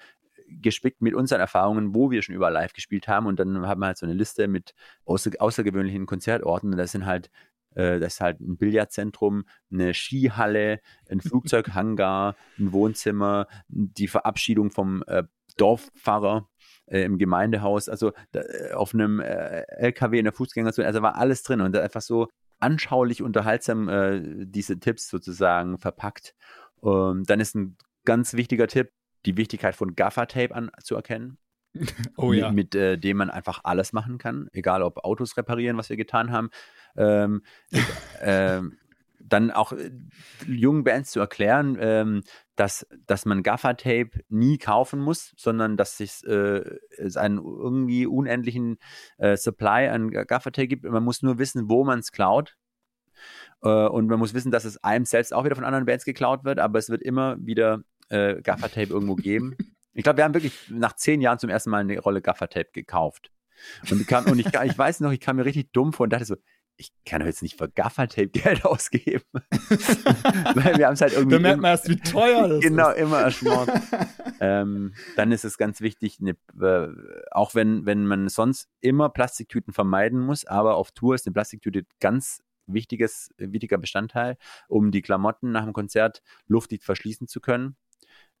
B: gespickt mit unseren Erfahrungen, wo wir schon überall live gespielt haben. Und dann haben wir halt so eine Liste mit außer, außergewöhnlichen Konzertorten. Und das sind halt äh, das ist halt ein Billardzentrum, eine Skihalle, ein Flugzeughangar, ein Wohnzimmer, die Verabschiedung vom äh, Dorfpfarrer äh, im Gemeindehaus, also da, äh, auf einem äh, LKW in der Fußgängerzone, also war alles drin und einfach so anschaulich, unterhaltsam äh, diese Tipps sozusagen verpackt. Ähm, dann ist ein ganz wichtiger Tipp, die Wichtigkeit von Gaffer-Tape anzuerkennen.
A: Oh ja.
B: Mit, mit äh, dem man einfach alles machen kann, egal ob Autos reparieren, was wir getan haben. Ähm, ähm, dann auch äh, jungen Bands zu erklären, ähm, dass, dass man Gaffer-Tape nie kaufen muss, sondern dass es, äh, es einen irgendwie unendlichen äh, Supply an Gaffer-Tape gibt. Man muss nur wissen, wo man es klaut. Äh, und man muss wissen, dass es einem selbst auch wieder von anderen Bands geklaut wird, aber es wird immer wieder äh, Gaffer-Tape irgendwo geben. Ich glaube, wir haben wirklich nach zehn Jahren zum ersten Mal eine Rolle Gaffer-Tape gekauft. Und, kam, und ich, ich weiß noch, ich kam mir richtig dumm vor und dachte so, ich kann doch jetzt nicht für Gaffertape Geld ausgeben. Weil wir haben es halt irgendwie.
A: Da merkt man erst, wie teuer das
B: genau,
A: ist.
B: Genau, immer erschmort. ähm, dann ist es ganz wichtig, äh, auch wenn, wenn man sonst immer Plastiktüten vermeiden muss, aber auf Tour ist eine Plastiktüte ganz wichtiges, wichtiger Bestandteil, um die Klamotten nach dem Konzert luftdicht verschließen zu können.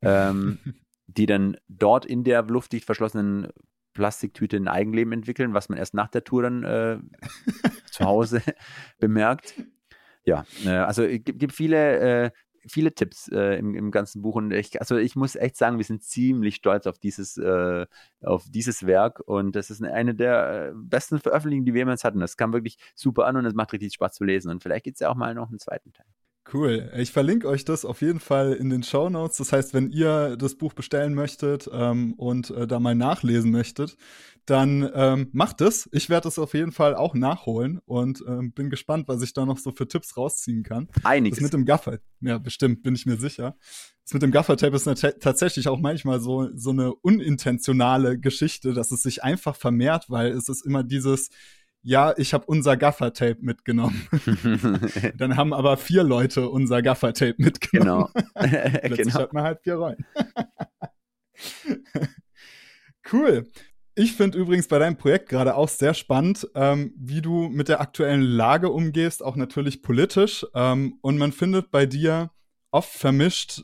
B: Ähm, die dann dort in der luftdicht verschlossenen Plastiktüte ein Eigenleben entwickeln, was man erst nach der Tour dann äh, zu Hause bemerkt. Ja, äh, also es gibt, gibt viele, äh, viele Tipps äh, im, im, ganzen Buch und ich, also ich muss echt sagen, wir sind ziemlich stolz auf dieses, äh, auf dieses Werk und das ist eine der äh, besten Veröffentlichungen, die wir jemals hatten. Das kam wirklich super an und es macht richtig Spaß zu lesen und vielleicht gibt es ja auch mal noch einen zweiten Teil.
A: Cool. Ich verlinke euch das auf jeden Fall in den Show Notes. Das heißt, wenn ihr das Buch bestellen möchtet ähm, und äh, da mal nachlesen möchtet, dann ähm, macht es. Ich werde es auf jeden Fall auch nachholen und ähm, bin gespannt, was ich da noch so für Tipps rausziehen kann.
B: Einiges.
A: Das mit dem Gaffer, ja, bestimmt, bin ich mir sicher. Das mit dem Gaffertape ist tatsächlich auch manchmal so, so eine unintentionale Geschichte, dass es sich einfach vermehrt, weil es ist immer dieses, ja, ich habe unser Gaffertape mitgenommen. Dann haben aber vier Leute unser Gaffertape mitgenommen.
B: Genau.
A: Plötzlich genau. hat man halt vier Rollen. cool. Ich finde übrigens bei deinem Projekt gerade auch sehr spannend, ähm, wie du mit der aktuellen Lage umgehst, auch natürlich politisch. Ähm, und man findet bei dir oft vermischt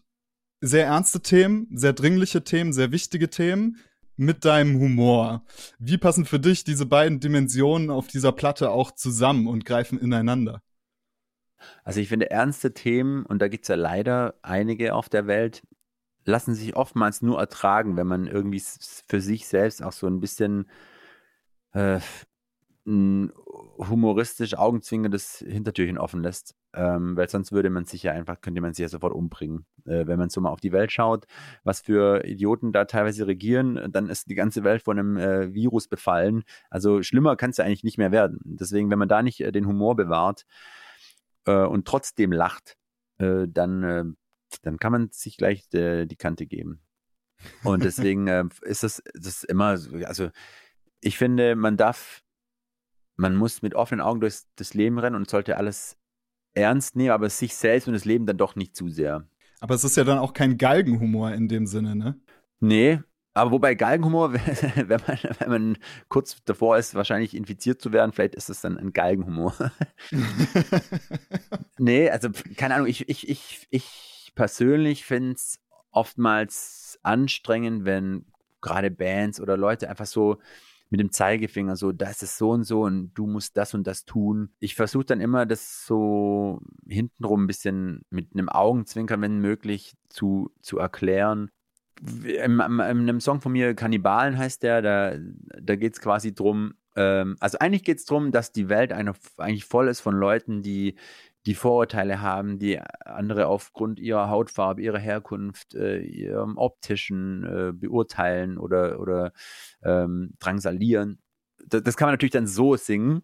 A: sehr ernste Themen, sehr dringliche Themen, sehr wichtige Themen mit deinem Humor. Wie passen für dich diese beiden Dimensionen auf dieser Platte auch zusammen und greifen ineinander?
B: Also ich finde, ernste Themen, und da gibt es ja leider einige auf der Welt, lassen sich oftmals nur ertragen, wenn man irgendwie für sich selbst auch so ein bisschen äh, ein humoristisch augenzwingendes Hintertürchen offen lässt. Ähm, weil sonst würde man sich ja einfach, könnte man sich ja sofort umbringen. Äh, wenn man so mal auf die Welt schaut, was für Idioten da teilweise regieren, dann ist die ganze Welt von einem äh, Virus befallen. Also schlimmer kann es ja eigentlich nicht mehr werden. Deswegen, wenn man da nicht äh, den Humor bewahrt äh, und trotzdem lacht, äh, dann, äh, dann kann man sich gleich die Kante geben. Und deswegen ist das, das immer, also ich finde, man darf man muss mit offenen Augen durch das Leben rennen und sollte alles ernst nehmen, aber sich selbst und das Leben dann doch nicht zu sehr.
A: Aber es ist ja dann auch kein Galgenhumor in dem Sinne, ne?
B: Nee, aber wobei Galgenhumor, wenn man, wenn man kurz davor ist, wahrscheinlich infiziert zu werden, vielleicht ist es dann ein Galgenhumor. nee, also keine Ahnung, ich, ich, ich, ich persönlich finde es oftmals anstrengend, wenn gerade Bands oder Leute einfach so mit dem Zeigefinger so, das ist so und so und du musst das und das tun. Ich versuche dann immer, das so hintenrum ein bisschen mit einem Augenzwinkern, wenn möglich, zu, zu erklären. In, in, in einem Song von mir, Kannibalen heißt der, da, da geht es quasi drum, ähm, also eigentlich geht es darum, dass die Welt eine, eigentlich voll ist von Leuten, die die Vorurteile haben, die andere aufgrund ihrer Hautfarbe, ihrer Herkunft, äh, ihrem optischen äh, beurteilen oder, oder ähm, drangsalieren. Das, das, kann man natürlich dann so singen.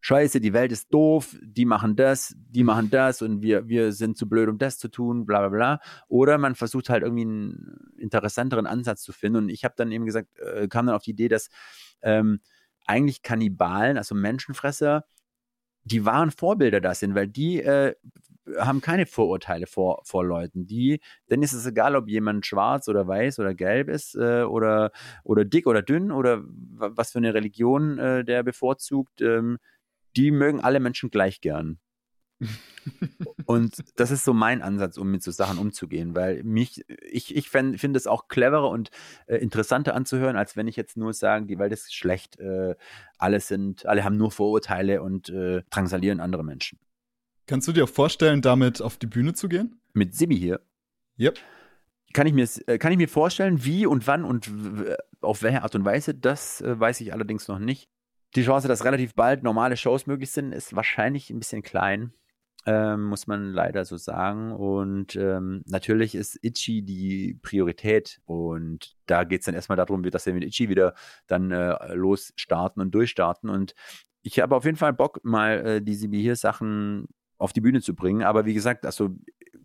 B: Scheiße, die Welt ist doof, die machen das, die machen das und wir, wir sind zu blöd, um das zu tun, bla bla bla. Oder man versucht halt irgendwie einen interessanteren Ansatz zu finden. Und ich habe dann eben gesagt, äh, kam dann auf die Idee, dass ähm, eigentlich Kannibalen, also Menschenfresser, die wahren Vorbilder da sind, weil die äh, haben keine Vorurteile vor, vor Leuten. Die, denen ist es egal, ob jemand schwarz oder weiß oder gelb ist äh, oder, oder dick oder dünn oder was für eine Religion äh, der bevorzugt. Ähm, die mögen alle Menschen gleich gern. und das ist so mein Ansatz, um mit so Sachen umzugehen, weil mich, ich, ich finde es auch cleverer und äh, interessanter anzuhören, als wenn ich jetzt nur sage, die Welt ist schlecht, äh, alle sind, alle haben nur Vorurteile und äh, drangsalieren andere Menschen.
A: Kannst du dir auch vorstellen, damit auf die Bühne zu gehen?
B: Mit Sibi hier?
A: Yep.
B: Kann ich, mir, äh, kann ich mir vorstellen, wie und wann und auf welche Art und Weise, das äh, weiß ich allerdings noch nicht. Die Chance, dass relativ bald normale Shows möglich sind, ist wahrscheinlich ein bisschen klein ähm, muss man leider so sagen. Und ähm, natürlich ist Itchy die Priorität. Und da geht es dann erstmal darum, dass wir mit Itchy wieder dann äh, losstarten und durchstarten. Und ich habe auf jeden Fall Bock, mal äh, diese hier Sachen auf die Bühne zu bringen. Aber wie gesagt, also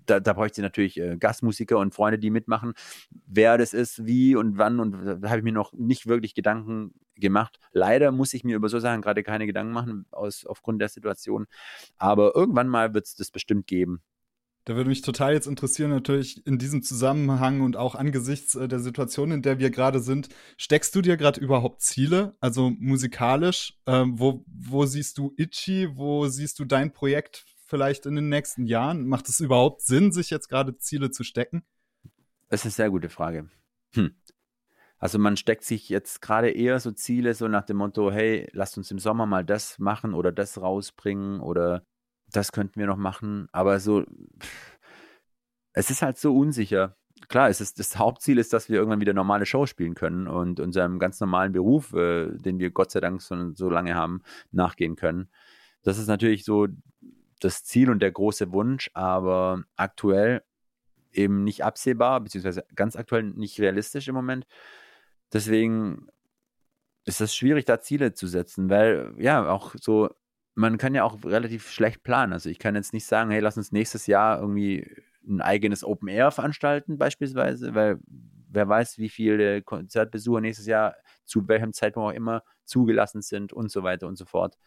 B: da, da bräuchte ich natürlich äh, Gastmusiker und Freunde, die mitmachen. Wer das ist, wie und wann und da habe ich mir noch nicht wirklich Gedanken gemacht. Leider muss ich mir über so Sachen gerade keine Gedanken machen, aus, aufgrund der Situation. Aber irgendwann mal wird es das bestimmt geben.
A: Da würde mich total jetzt interessieren, natürlich in diesem Zusammenhang und auch angesichts äh, der Situation, in der wir gerade sind, steckst du dir gerade überhaupt Ziele? Also musikalisch, ähm, wo, wo siehst du Itchy? Wo siehst du dein Projekt vielleicht in den nächsten Jahren? Macht es überhaupt Sinn, sich jetzt gerade Ziele zu stecken?
B: Das ist eine sehr gute Frage. Hm. Also man steckt sich jetzt gerade eher so Ziele so nach dem Motto, hey, lasst uns im Sommer mal das machen oder das rausbringen oder das könnten wir noch machen. Aber so, es ist halt so unsicher. Klar, es ist, das Hauptziel ist, dass wir irgendwann wieder normale Show spielen können und unserem ganz normalen Beruf, äh, den wir Gott sei Dank so, so lange haben, nachgehen können. Das ist natürlich so das Ziel und der große Wunsch, aber aktuell eben nicht absehbar, beziehungsweise ganz aktuell nicht realistisch im Moment. Deswegen ist es schwierig, da Ziele zu setzen, weil ja, auch so, man kann ja auch relativ schlecht planen. Also ich kann jetzt nicht sagen, hey, lass uns nächstes Jahr irgendwie ein eigenes Open Air veranstalten, beispielsweise, weil wer weiß, wie viele Konzertbesucher nächstes Jahr zu welchem Zeitpunkt auch immer zugelassen sind und so weiter und so fort.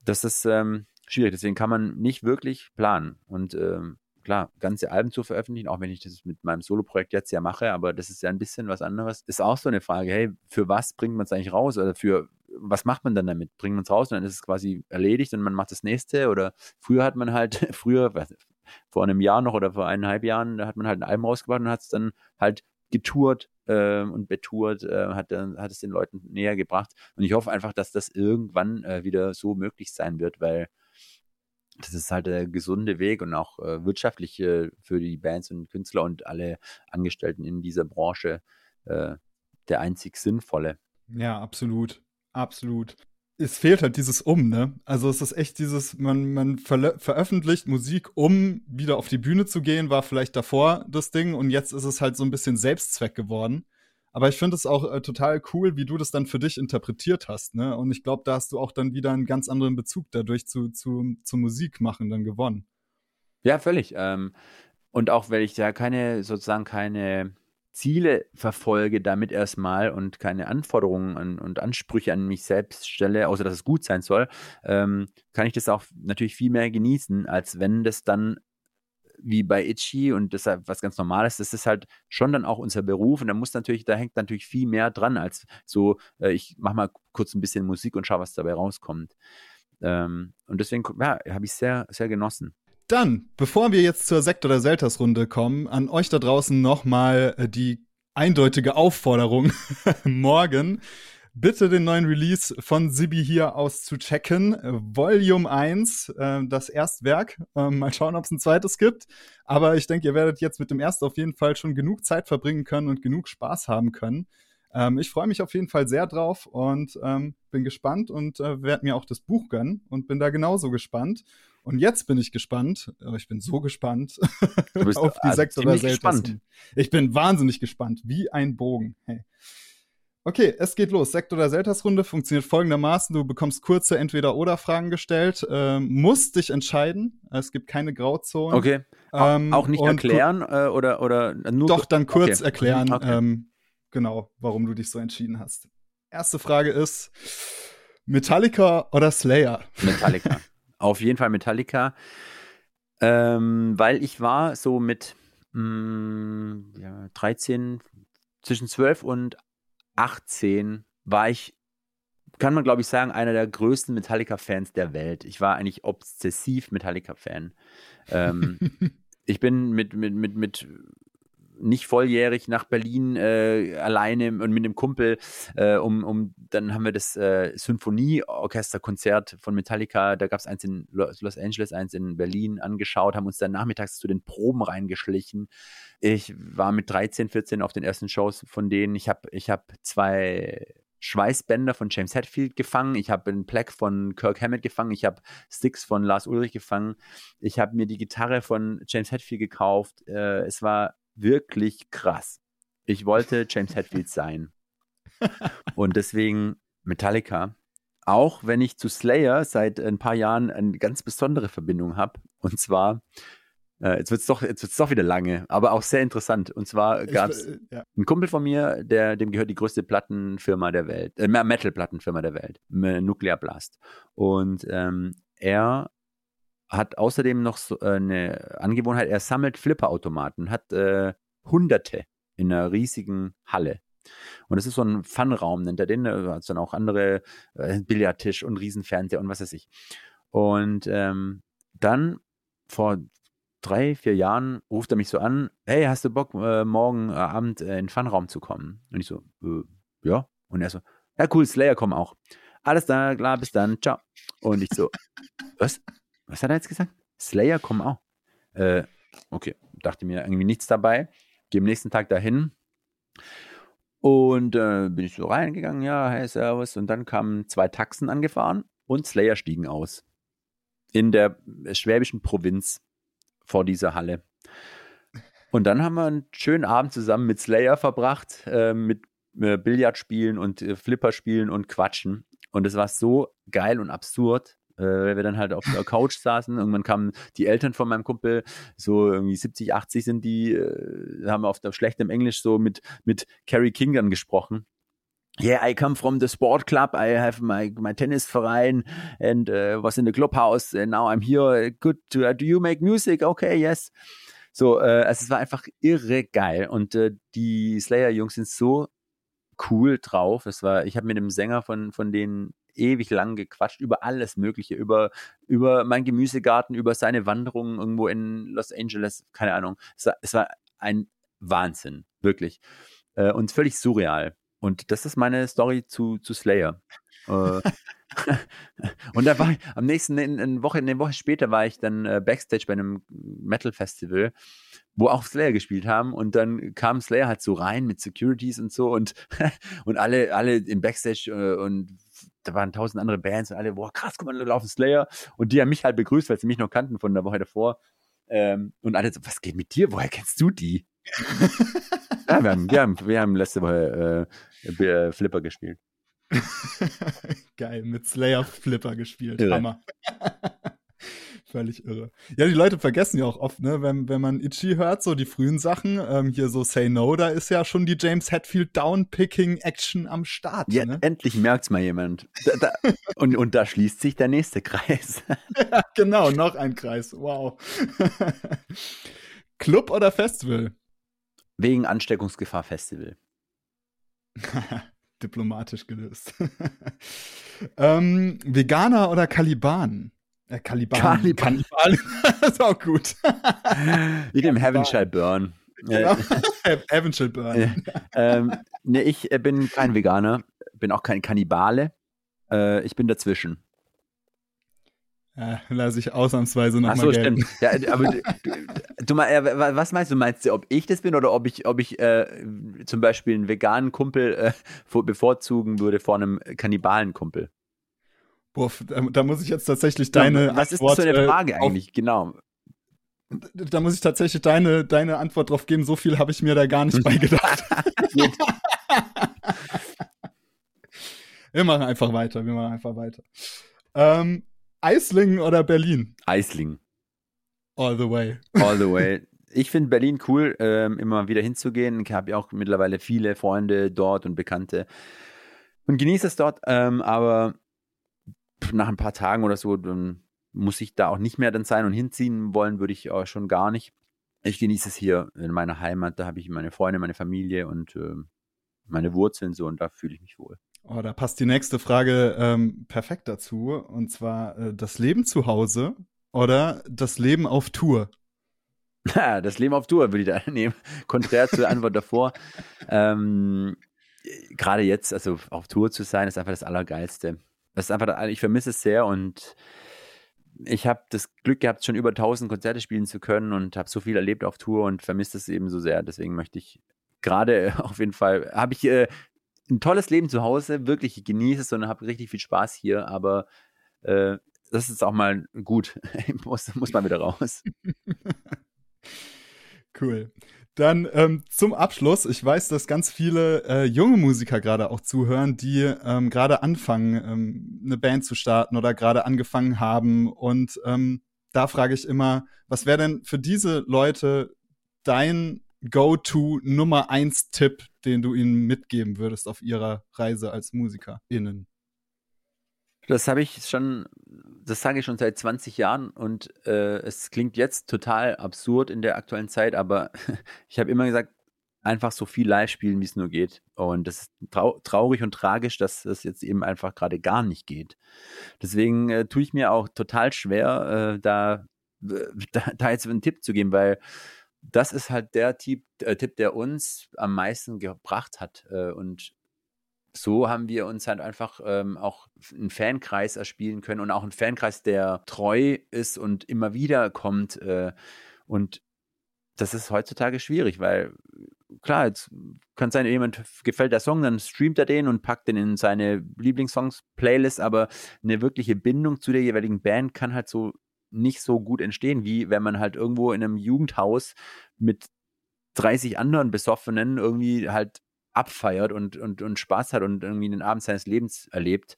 B: Das ist ähm, schwierig, deswegen kann man nicht wirklich planen. Und ähm, klar, ganze Alben zu veröffentlichen, auch wenn ich das mit meinem Solo-Projekt jetzt ja mache, aber das ist ja ein bisschen was anderes, ist auch so eine Frage, hey, für was bringt man es eigentlich raus oder für was macht man dann damit? Bringt man es raus und dann ist es quasi erledigt und man macht das nächste oder früher hat man halt, früher, vor einem Jahr noch oder vor eineinhalb Jahren, da hat man halt ein Album rausgebracht und hat es dann halt getourt äh, und betourt, äh, hat, hat es den Leuten näher gebracht. Und ich hoffe einfach, dass das irgendwann äh, wieder so möglich sein wird, weil das ist halt der gesunde Weg und auch äh, wirtschaftlich äh, für die Bands und Künstler und alle Angestellten in dieser Branche äh, der einzig sinnvolle.
A: Ja, absolut. Absolut. Es fehlt halt dieses Um, ne? Also es ist echt dieses, man, man ver veröffentlicht Musik, um wieder auf die Bühne zu gehen, war vielleicht davor das Ding und jetzt ist es halt so ein bisschen Selbstzweck geworden. Aber ich finde es auch äh, total cool, wie du das dann für dich interpretiert hast. Ne? Und ich glaube, da hast du auch dann wieder einen ganz anderen Bezug dadurch zu, zu, zu Musik machen dann gewonnen.
B: Ja, völlig. Ähm, und auch, weil ich da keine, sozusagen keine Ziele verfolge damit erstmal und keine Anforderungen an, und Ansprüche an mich selbst stelle, außer dass es gut sein soll, ähm, kann ich das auch natürlich viel mehr genießen, als wenn das dann wie bei Itchy und deshalb was ganz Normales. Das ist halt schon dann auch unser Beruf und da muss natürlich, da hängt natürlich viel mehr dran als so, äh, ich mache mal kurz ein bisschen Musik und schaue, was dabei rauskommt. Ähm, und deswegen, ja, habe ich sehr, sehr genossen.
A: Dann, bevor wir jetzt zur Sekt- oder Selters-Runde kommen, an euch da draußen nochmal äh, die eindeutige Aufforderung. Morgen bitte den neuen Release von Sibi hier aus zu checken. Volume 1, äh, das Erstwerk. Äh, mal schauen, ob es ein zweites gibt. Aber ich denke, ihr werdet jetzt mit dem ersten auf jeden Fall schon genug Zeit verbringen können und genug Spaß haben können. Ähm, ich freue mich auf jeden Fall sehr drauf und ähm, bin gespannt und äh, werde mir auch das Buch gönnen und bin da genauso gespannt. Und jetzt bin ich gespannt, oh, ich bin so gespannt auf die also sechs oder gespannt. Ich bin wahnsinnig gespannt, wie ein Bogen. Hey. Okay, es geht los. Sekt- oder Selters-Runde funktioniert folgendermaßen. Du bekommst kurze Entweder-Oder-Fragen gestellt, äh, musst dich entscheiden. Es gibt keine Grauzonen.
B: Okay. Ähm, auch nicht erklären äh, oder, oder
A: nur. Doch, dann kurz okay. erklären, okay. Ähm, genau, warum du dich so entschieden hast. Erste Frage ist: Metallica oder Slayer?
B: Metallica. Auf jeden Fall Metallica. Ähm, weil ich war so mit mh, mm, ja, 13, zwischen 12 und 18 war ich, kann man glaube ich sagen, einer der größten Metallica-Fans der Welt. Ich war eigentlich obsessiv Metallica-Fan. Ähm, ich bin mit, mit, mit, mit nicht volljährig nach Berlin äh, alleine und mit einem Kumpel, äh, um, um dann haben wir das äh, Symphonieorchesterkonzert von Metallica, da gab es eins in Los Angeles, eins in Berlin angeschaut, haben uns dann nachmittags zu den Proben reingeschlichen. Ich war mit 13, 14 auf den ersten Shows von denen. Ich habe ich hab zwei Schweißbänder von James Hetfield gefangen, ich habe einen Plaque von Kirk Hammett gefangen, ich habe Sticks von Lars Ulrich gefangen, ich habe mir die Gitarre von James Hetfield gekauft. Äh, es war wirklich krass. Ich wollte James Hetfield sein. Und deswegen Metallica. Auch wenn ich zu Slayer seit ein paar Jahren eine ganz besondere Verbindung habe. Und zwar, äh, jetzt wird es doch, doch wieder lange, aber auch sehr interessant. Und zwar gab es äh, ja. einen Kumpel von mir, der, dem gehört die größte Plattenfirma der Welt, äh, Metal-Plattenfirma der Welt, Nuclear Blast. Und ähm, er hat außerdem noch so äh, eine Angewohnheit, er sammelt Flipperautomaten, hat äh, hunderte in einer riesigen Halle. Und es ist so ein Funraum, nennt er den, da hat dann auch andere äh, Billardtisch und Riesenfernseher und was weiß ich. Und ähm, dann vor drei, vier Jahren ruft er mich so an, hey, hast du Bock, äh, morgen Abend äh, in den Funraum zu kommen? Und ich so, äh, ja. Und er so, ja cool, Slayer kommen auch. Alles da, klar, bis dann, ciao. Und ich so, was? Was hat er jetzt gesagt? Slayer kommen auch. Äh, okay, dachte mir irgendwie nichts dabei. Gehe am nächsten Tag dahin. Und äh, bin ich so reingegangen, ja, hey, Servus. Und dann kamen zwei Taxen angefahren und Slayer stiegen aus. In der schwäbischen Provinz vor dieser Halle. Und dann haben wir einen schönen Abend zusammen mit Slayer verbracht, äh, mit äh, Billardspielen und äh, Flipperspielen und Quatschen. Und es war so geil und absurd, äh, weil wir dann halt auf der Couch saßen. Irgendwann kamen die Eltern von meinem Kumpel, so irgendwie 70, 80 sind die, äh, haben auf der schlechtem Englisch so mit, mit Carrie King dann gesprochen. Yeah, I come from the sport club. I have my my tennis verein and uh, was in the clubhouse. And now I'm here. Good. To, uh, do you make music? Okay, yes. So, äh, also es war einfach irre geil und äh, die Slayer-Jungs sind so cool drauf. Es war, ich habe mit dem Sänger von von denen ewig lang gequatscht über alles Mögliche, über, über meinen Gemüsegarten, über seine Wanderungen irgendwo in Los Angeles, keine Ahnung. Es war, es war ein Wahnsinn, wirklich. Äh, und völlig surreal. Und das ist meine Story zu, zu Slayer. Äh, und da war ich am nächsten, eine Woche, eine Woche später war ich dann äh, Backstage bei einem Metal Festival, wo auch Slayer gespielt haben und dann kam Slayer halt so rein mit Securities und so und, und alle, alle im Backstage äh, und da waren tausend andere Bands und alle, boah, krass, guck mal, da laufen Slayer. Und die haben mich halt begrüßt, weil sie mich noch kannten von der Woche davor. Ähm, und alle so, was geht mit dir? Woher kennst du die? ja, wir haben, wir, haben, wir haben letzte Woche äh, äh Flipper gespielt.
A: Geil, mit Slayer Flipper gespielt. Irre. Hammer. Völlig irre. Ja, die Leute vergessen ja auch oft, ne, wenn, wenn man Itchy hört, so die frühen Sachen, ähm, hier so Say No, da ist ja schon die James Hetfield Downpicking-Action am Start.
B: Ja,
A: ne?
B: endlich merkt's mal jemand. Da, da, und, und da schließt sich der nächste Kreis.
A: ja, genau, noch ein Kreis. Wow. Club oder Festival?
B: Wegen Ansteckungsgefahr Festival.
A: Diplomatisch gelöst. ähm, Veganer oder Kaliban? Äh, Caliban.
B: Caliban.
A: Caliban. ist auch gut.
B: Wie dem Heaven Shall Burn.
A: Genau. Heaven Shall Burn.
B: ähm, ne, ich äh, bin kein Veganer, bin auch kein Kannibale. Äh, ich bin dazwischen.
A: Ja, lasse ich ausnahmsweise noch Ach so,
B: stimmt. Ja, aber du, du, was meinst du? Meinst du, ob ich das bin oder ob ich, ob ich äh, zum Beispiel einen veganen Kumpel äh, bevorzugen würde vor einem kannibalen Kumpel?
A: Boah, da, muss ich jetzt tatsächlich deine
B: was Antwort, ist das für eine Frage äh, eigentlich? Genau.
A: Da muss ich tatsächlich deine, deine Antwort drauf geben. So viel habe ich mir da gar nicht bei gedacht. wir machen einfach weiter. Wir machen einfach weiter. Ähm, Eislingen oder Berlin?
B: Eislingen.
A: All the way.
B: All the way. Ich finde Berlin cool, ähm, immer wieder hinzugehen. Ich habe ja auch mittlerweile viele Freunde dort und Bekannte und genieße es dort. Ähm, aber nach ein paar Tagen oder so, dann muss ich da auch nicht mehr dann sein und hinziehen wollen, würde ich auch schon gar nicht. Ich genieße es hier in meiner Heimat, da habe ich meine Freunde, meine Familie und äh, meine Wurzeln so und da fühle ich mich wohl.
A: Oh, da passt die nächste Frage ähm, perfekt dazu. Und zwar äh, das Leben zu Hause oder das Leben auf Tour?
B: das Leben auf Tour würde ich da nehmen. Konträr zur Antwort davor. ähm, Gerade jetzt, also auf Tour zu sein, ist einfach das Allergeilste. Das ist einfach, ich vermisse es sehr und ich habe das Glück gehabt, schon über 1000 Konzerte spielen zu können und habe so viel erlebt auf Tour und vermisse es eben so sehr. Deswegen möchte ich gerade auf jeden Fall, habe ich äh, ein tolles Leben zu Hause, wirklich, ich genieße es und habe richtig viel Spaß hier, aber äh, das ist auch mal gut. muss, muss mal wieder raus.
A: cool. Dann ähm, zum Abschluss. Ich weiß, dass ganz viele äh, junge Musiker gerade auch zuhören, die ähm, gerade anfangen, ähm, eine Band zu starten oder gerade angefangen haben. Und ähm, da frage ich immer, was wäre denn für diese Leute dein Go-to Nummer eins Tipp, den du ihnen mitgeben würdest auf ihrer Reise als MusikerInnen?
B: Das habe ich schon, das sage ich schon seit 20 Jahren und äh, es klingt jetzt total absurd in der aktuellen Zeit, aber ich habe immer gesagt, einfach so viel live spielen, wie es nur geht. Und das ist trau traurig und tragisch, dass es jetzt eben einfach gerade gar nicht geht. Deswegen äh, tue ich mir auch total schwer, äh, da, da, da, jetzt einen Tipp zu geben, weil das ist halt der Tipp, äh, Tipp der uns am meisten gebracht hat. Äh, und so haben wir uns halt einfach ähm, auch einen Fankreis erspielen können und auch einen Fankreis, der treu ist und immer wieder kommt. Äh, und das ist heutzutage schwierig, weil klar, jetzt kann sein, jemand gefällt der Song, dann streamt er den und packt den in seine Lieblingssongs-Playlist, aber eine wirkliche Bindung zu der jeweiligen Band kann halt so nicht so gut entstehen, wie wenn man halt irgendwo in einem Jugendhaus mit 30 anderen Besoffenen irgendwie halt abfeiert und, und, und Spaß hat und irgendwie den Abend seines Lebens erlebt.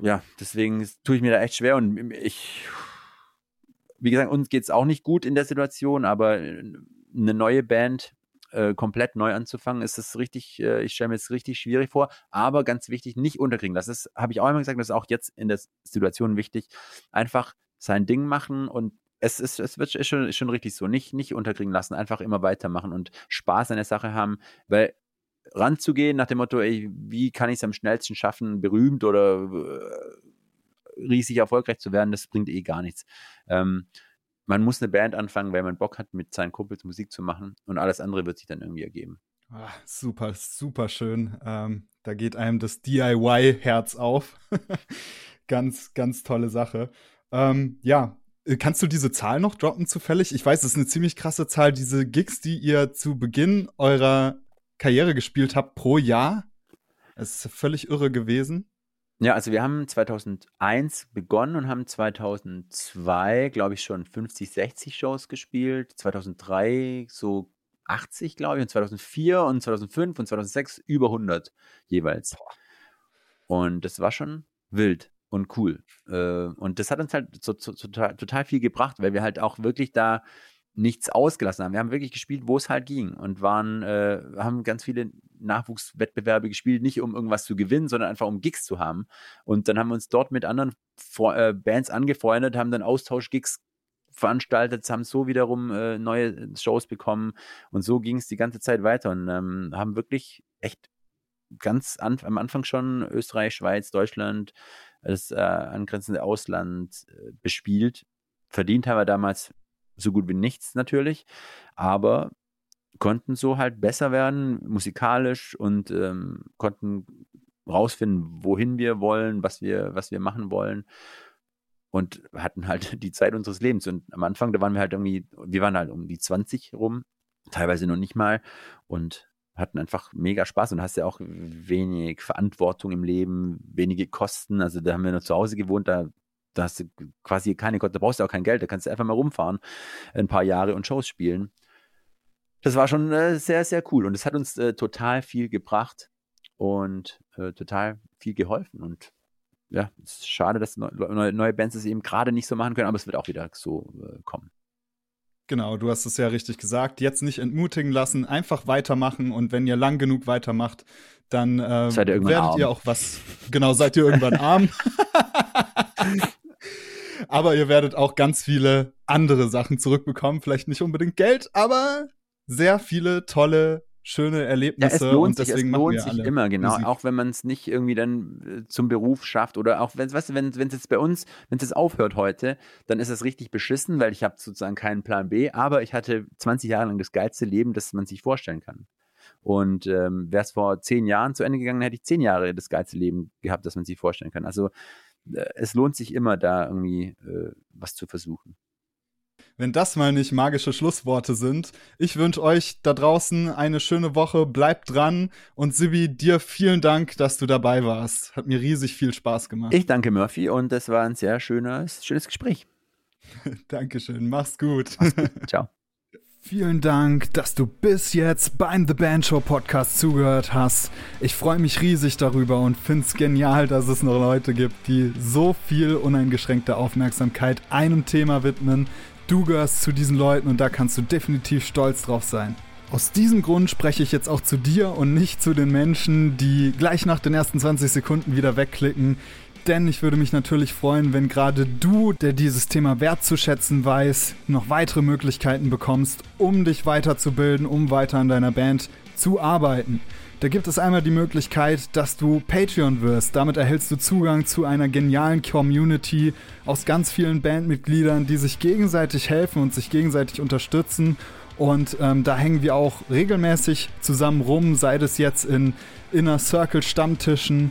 B: Ja, deswegen tue ich mir da echt schwer und ich, wie gesagt, uns geht es auch nicht gut in der Situation, aber eine neue Band äh, komplett neu anzufangen, ist es richtig, äh, ich stelle mir es richtig schwierig vor, aber ganz wichtig, nicht unterkriegen. Das ist, habe ich auch immer gesagt, das ist auch jetzt in der Situation wichtig. Einfach sein Ding machen und es, ist, es wird schon, schon richtig so. Nicht, nicht unterkriegen lassen, einfach immer weitermachen und Spaß an der Sache haben, weil ranzugehen nach dem Motto, ey, wie kann ich es am schnellsten schaffen, berühmt oder äh, riesig erfolgreich zu werden, das bringt eh gar nichts. Ähm, man muss eine Band anfangen, weil man Bock hat, mit seinen Kumpels Musik zu machen und alles andere wird sich dann irgendwie ergeben.
A: Ach, super, super schön. Ähm, da geht einem das DIY-Herz auf. ganz, ganz tolle Sache. Ähm, ja, kannst du diese Zahl noch droppen zufällig? Ich weiß, es ist eine ziemlich krasse Zahl, diese Gigs, die ihr zu Beginn eurer Karriere gespielt habt pro Jahr. Es ist völlig irre gewesen.
B: Ja, also wir haben 2001 begonnen und haben 2002, glaube ich, schon 50, 60 Shows gespielt. 2003 so 80, glaube ich, und 2004 und 2005 und 2006 über 100 jeweils. Und das war schon wild und cool. Äh, und das hat uns halt so, so, total, total viel gebracht, weil wir halt auch wirklich da nichts ausgelassen haben. Wir haben wirklich gespielt, wo es halt ging und waren, äh, haben ganz viele Nachwuchswettbewerbe gespielt, nicht um irgendwas zu gewinnen, sondern einfach um Gigs zu haben. Und dann haben wir uns dort mit anderen Vor äh, Bands angefreundet, haben dann Austauschgigs veranstaltet, haben so wiederum äh, neue Shows bekommen und so ging es die ganze Zeit weiter und ähm, haben wirklich echt ganz an, am Anfang schon Österreich, Schweiz, Deutschland, das äh, angrenzende Ausland äh, bespielt. Verdient haben wir damals so gut wie nichts natürlich, aber konnten so halt besser werden, musikalisch und ähm, konnten rausfinden, wohin wir wollen, was wir, was wir machen wollen. Und hatten halt die Zeit unseres Lebens. Und am Anfang, da waren wir halt irgendwie, wir waren halt um die 20 rum, teilweise noch nicht mal. Und hatten einfach mega Spaß und hast ja auch wenig Verantwortung im Leben, wenige Kosten. Also da haben wir nur zu Hause gewohnt, da, da hast du quasi keine Kosten, da brauchst du auch kein Geld, da kannst du einfach mal rumfahren, ein paar Jahre und Shows spielen. Das war schon äh, sehr, sehr cool und es hat uns äh, total viel gebracht und äh, total viel geholfen und ja, es ist schade, dass neue, neue Bands es eben gerade nicht so machen können, aber es wird auch wieder so äh, kommen.
A: Genau, du hast es ja richtig gesagt. Jetzt nicht entmutigen lassen, einfach weitermachen und wenn ihr lang genug weitermacht, dann äh,
B: ihr werdet
A: arm. ihr auch was. Genau, seid ihr irgendwann arm. Aber ihr werdet auch ganz viele andere Sachen zurückbekommen. Vielleicht nicht unbedingt Geld, aber sehr viele tolle schöne Erlebnisse.
B: Ja, es lohnt sich, es lohnt sich immer, genau. Musik. Auch wenn man es nicht irgendwie dann äh, zum Beruf schafft oder auch wenn weißt du, wenn es jetzt bei uns, wenn es jetzt aufhört heute, dann ist es richtig beschissen, weil ich habe sozusagen keinen Plan B, aber ich hatte 20 Jahre lang das geilste Leben, das man sich vorstellen kann. Und ähm, wäre es vor zehn Jahren zu Ende gegangen, hätte ich zehn Jahre das geilste Leben gehabt, das man sich vorstellen kann. Also äh, es lohnt sich immer, da irgendwie äh, was zu versuchen
A: wenn das mal nicht magische Schlussworte sind. Ich wünsche euch da draußen eine schöne Woche. Bleibt dran. Und Sibi, dir vielen Dank, dass du dabei warst. Hat mir riesig viel Spaß gemacht.
B: Ich danke Murphy und es war ein sehr schönes, schönes Gespräch.
A: Dankeschön. Mach's gut.
B: Mach's gut. Ciao.
A: Vielen Dank, dass du bis jetzt beim The Band Show Podcast zugehört hast. Ich freue mich riesig darüber und finde es genial, dass es noch Leute gibt, die so viel uneingeschränkte Aufmerksamkeit einem Thema widmen, Du gehörst zu diesen Leuten und da kannst du definitiv stolz drauf sein. Aus diesem Grund spreche ich jetzt auch zu dir und nicht zu den Menschen, die gleich nach den ersten 20 Sekunden wieder wegklicken. Denn ich würde mich natürlich freuen, wenn gerade du, der dieses Thema wertzuschätzen weiß, noch weitere Möglichkeiten bekommst, um dich weiterzubilden, um weiter an deiner Band zu arbeiten. Da gibt es einmal die Möglichkeit, dass du Patreon wirst. Damit erhältst du Zugang zu einer genialen Community aus ganz vielen Bandmitgliedern, die sich gegenseitig helfen und sich gegenseitig unterstützen. Und ähm, da hängen wir auch regelmäßig zusammen rum, sei es jetzt in Inner Circle Stammtischen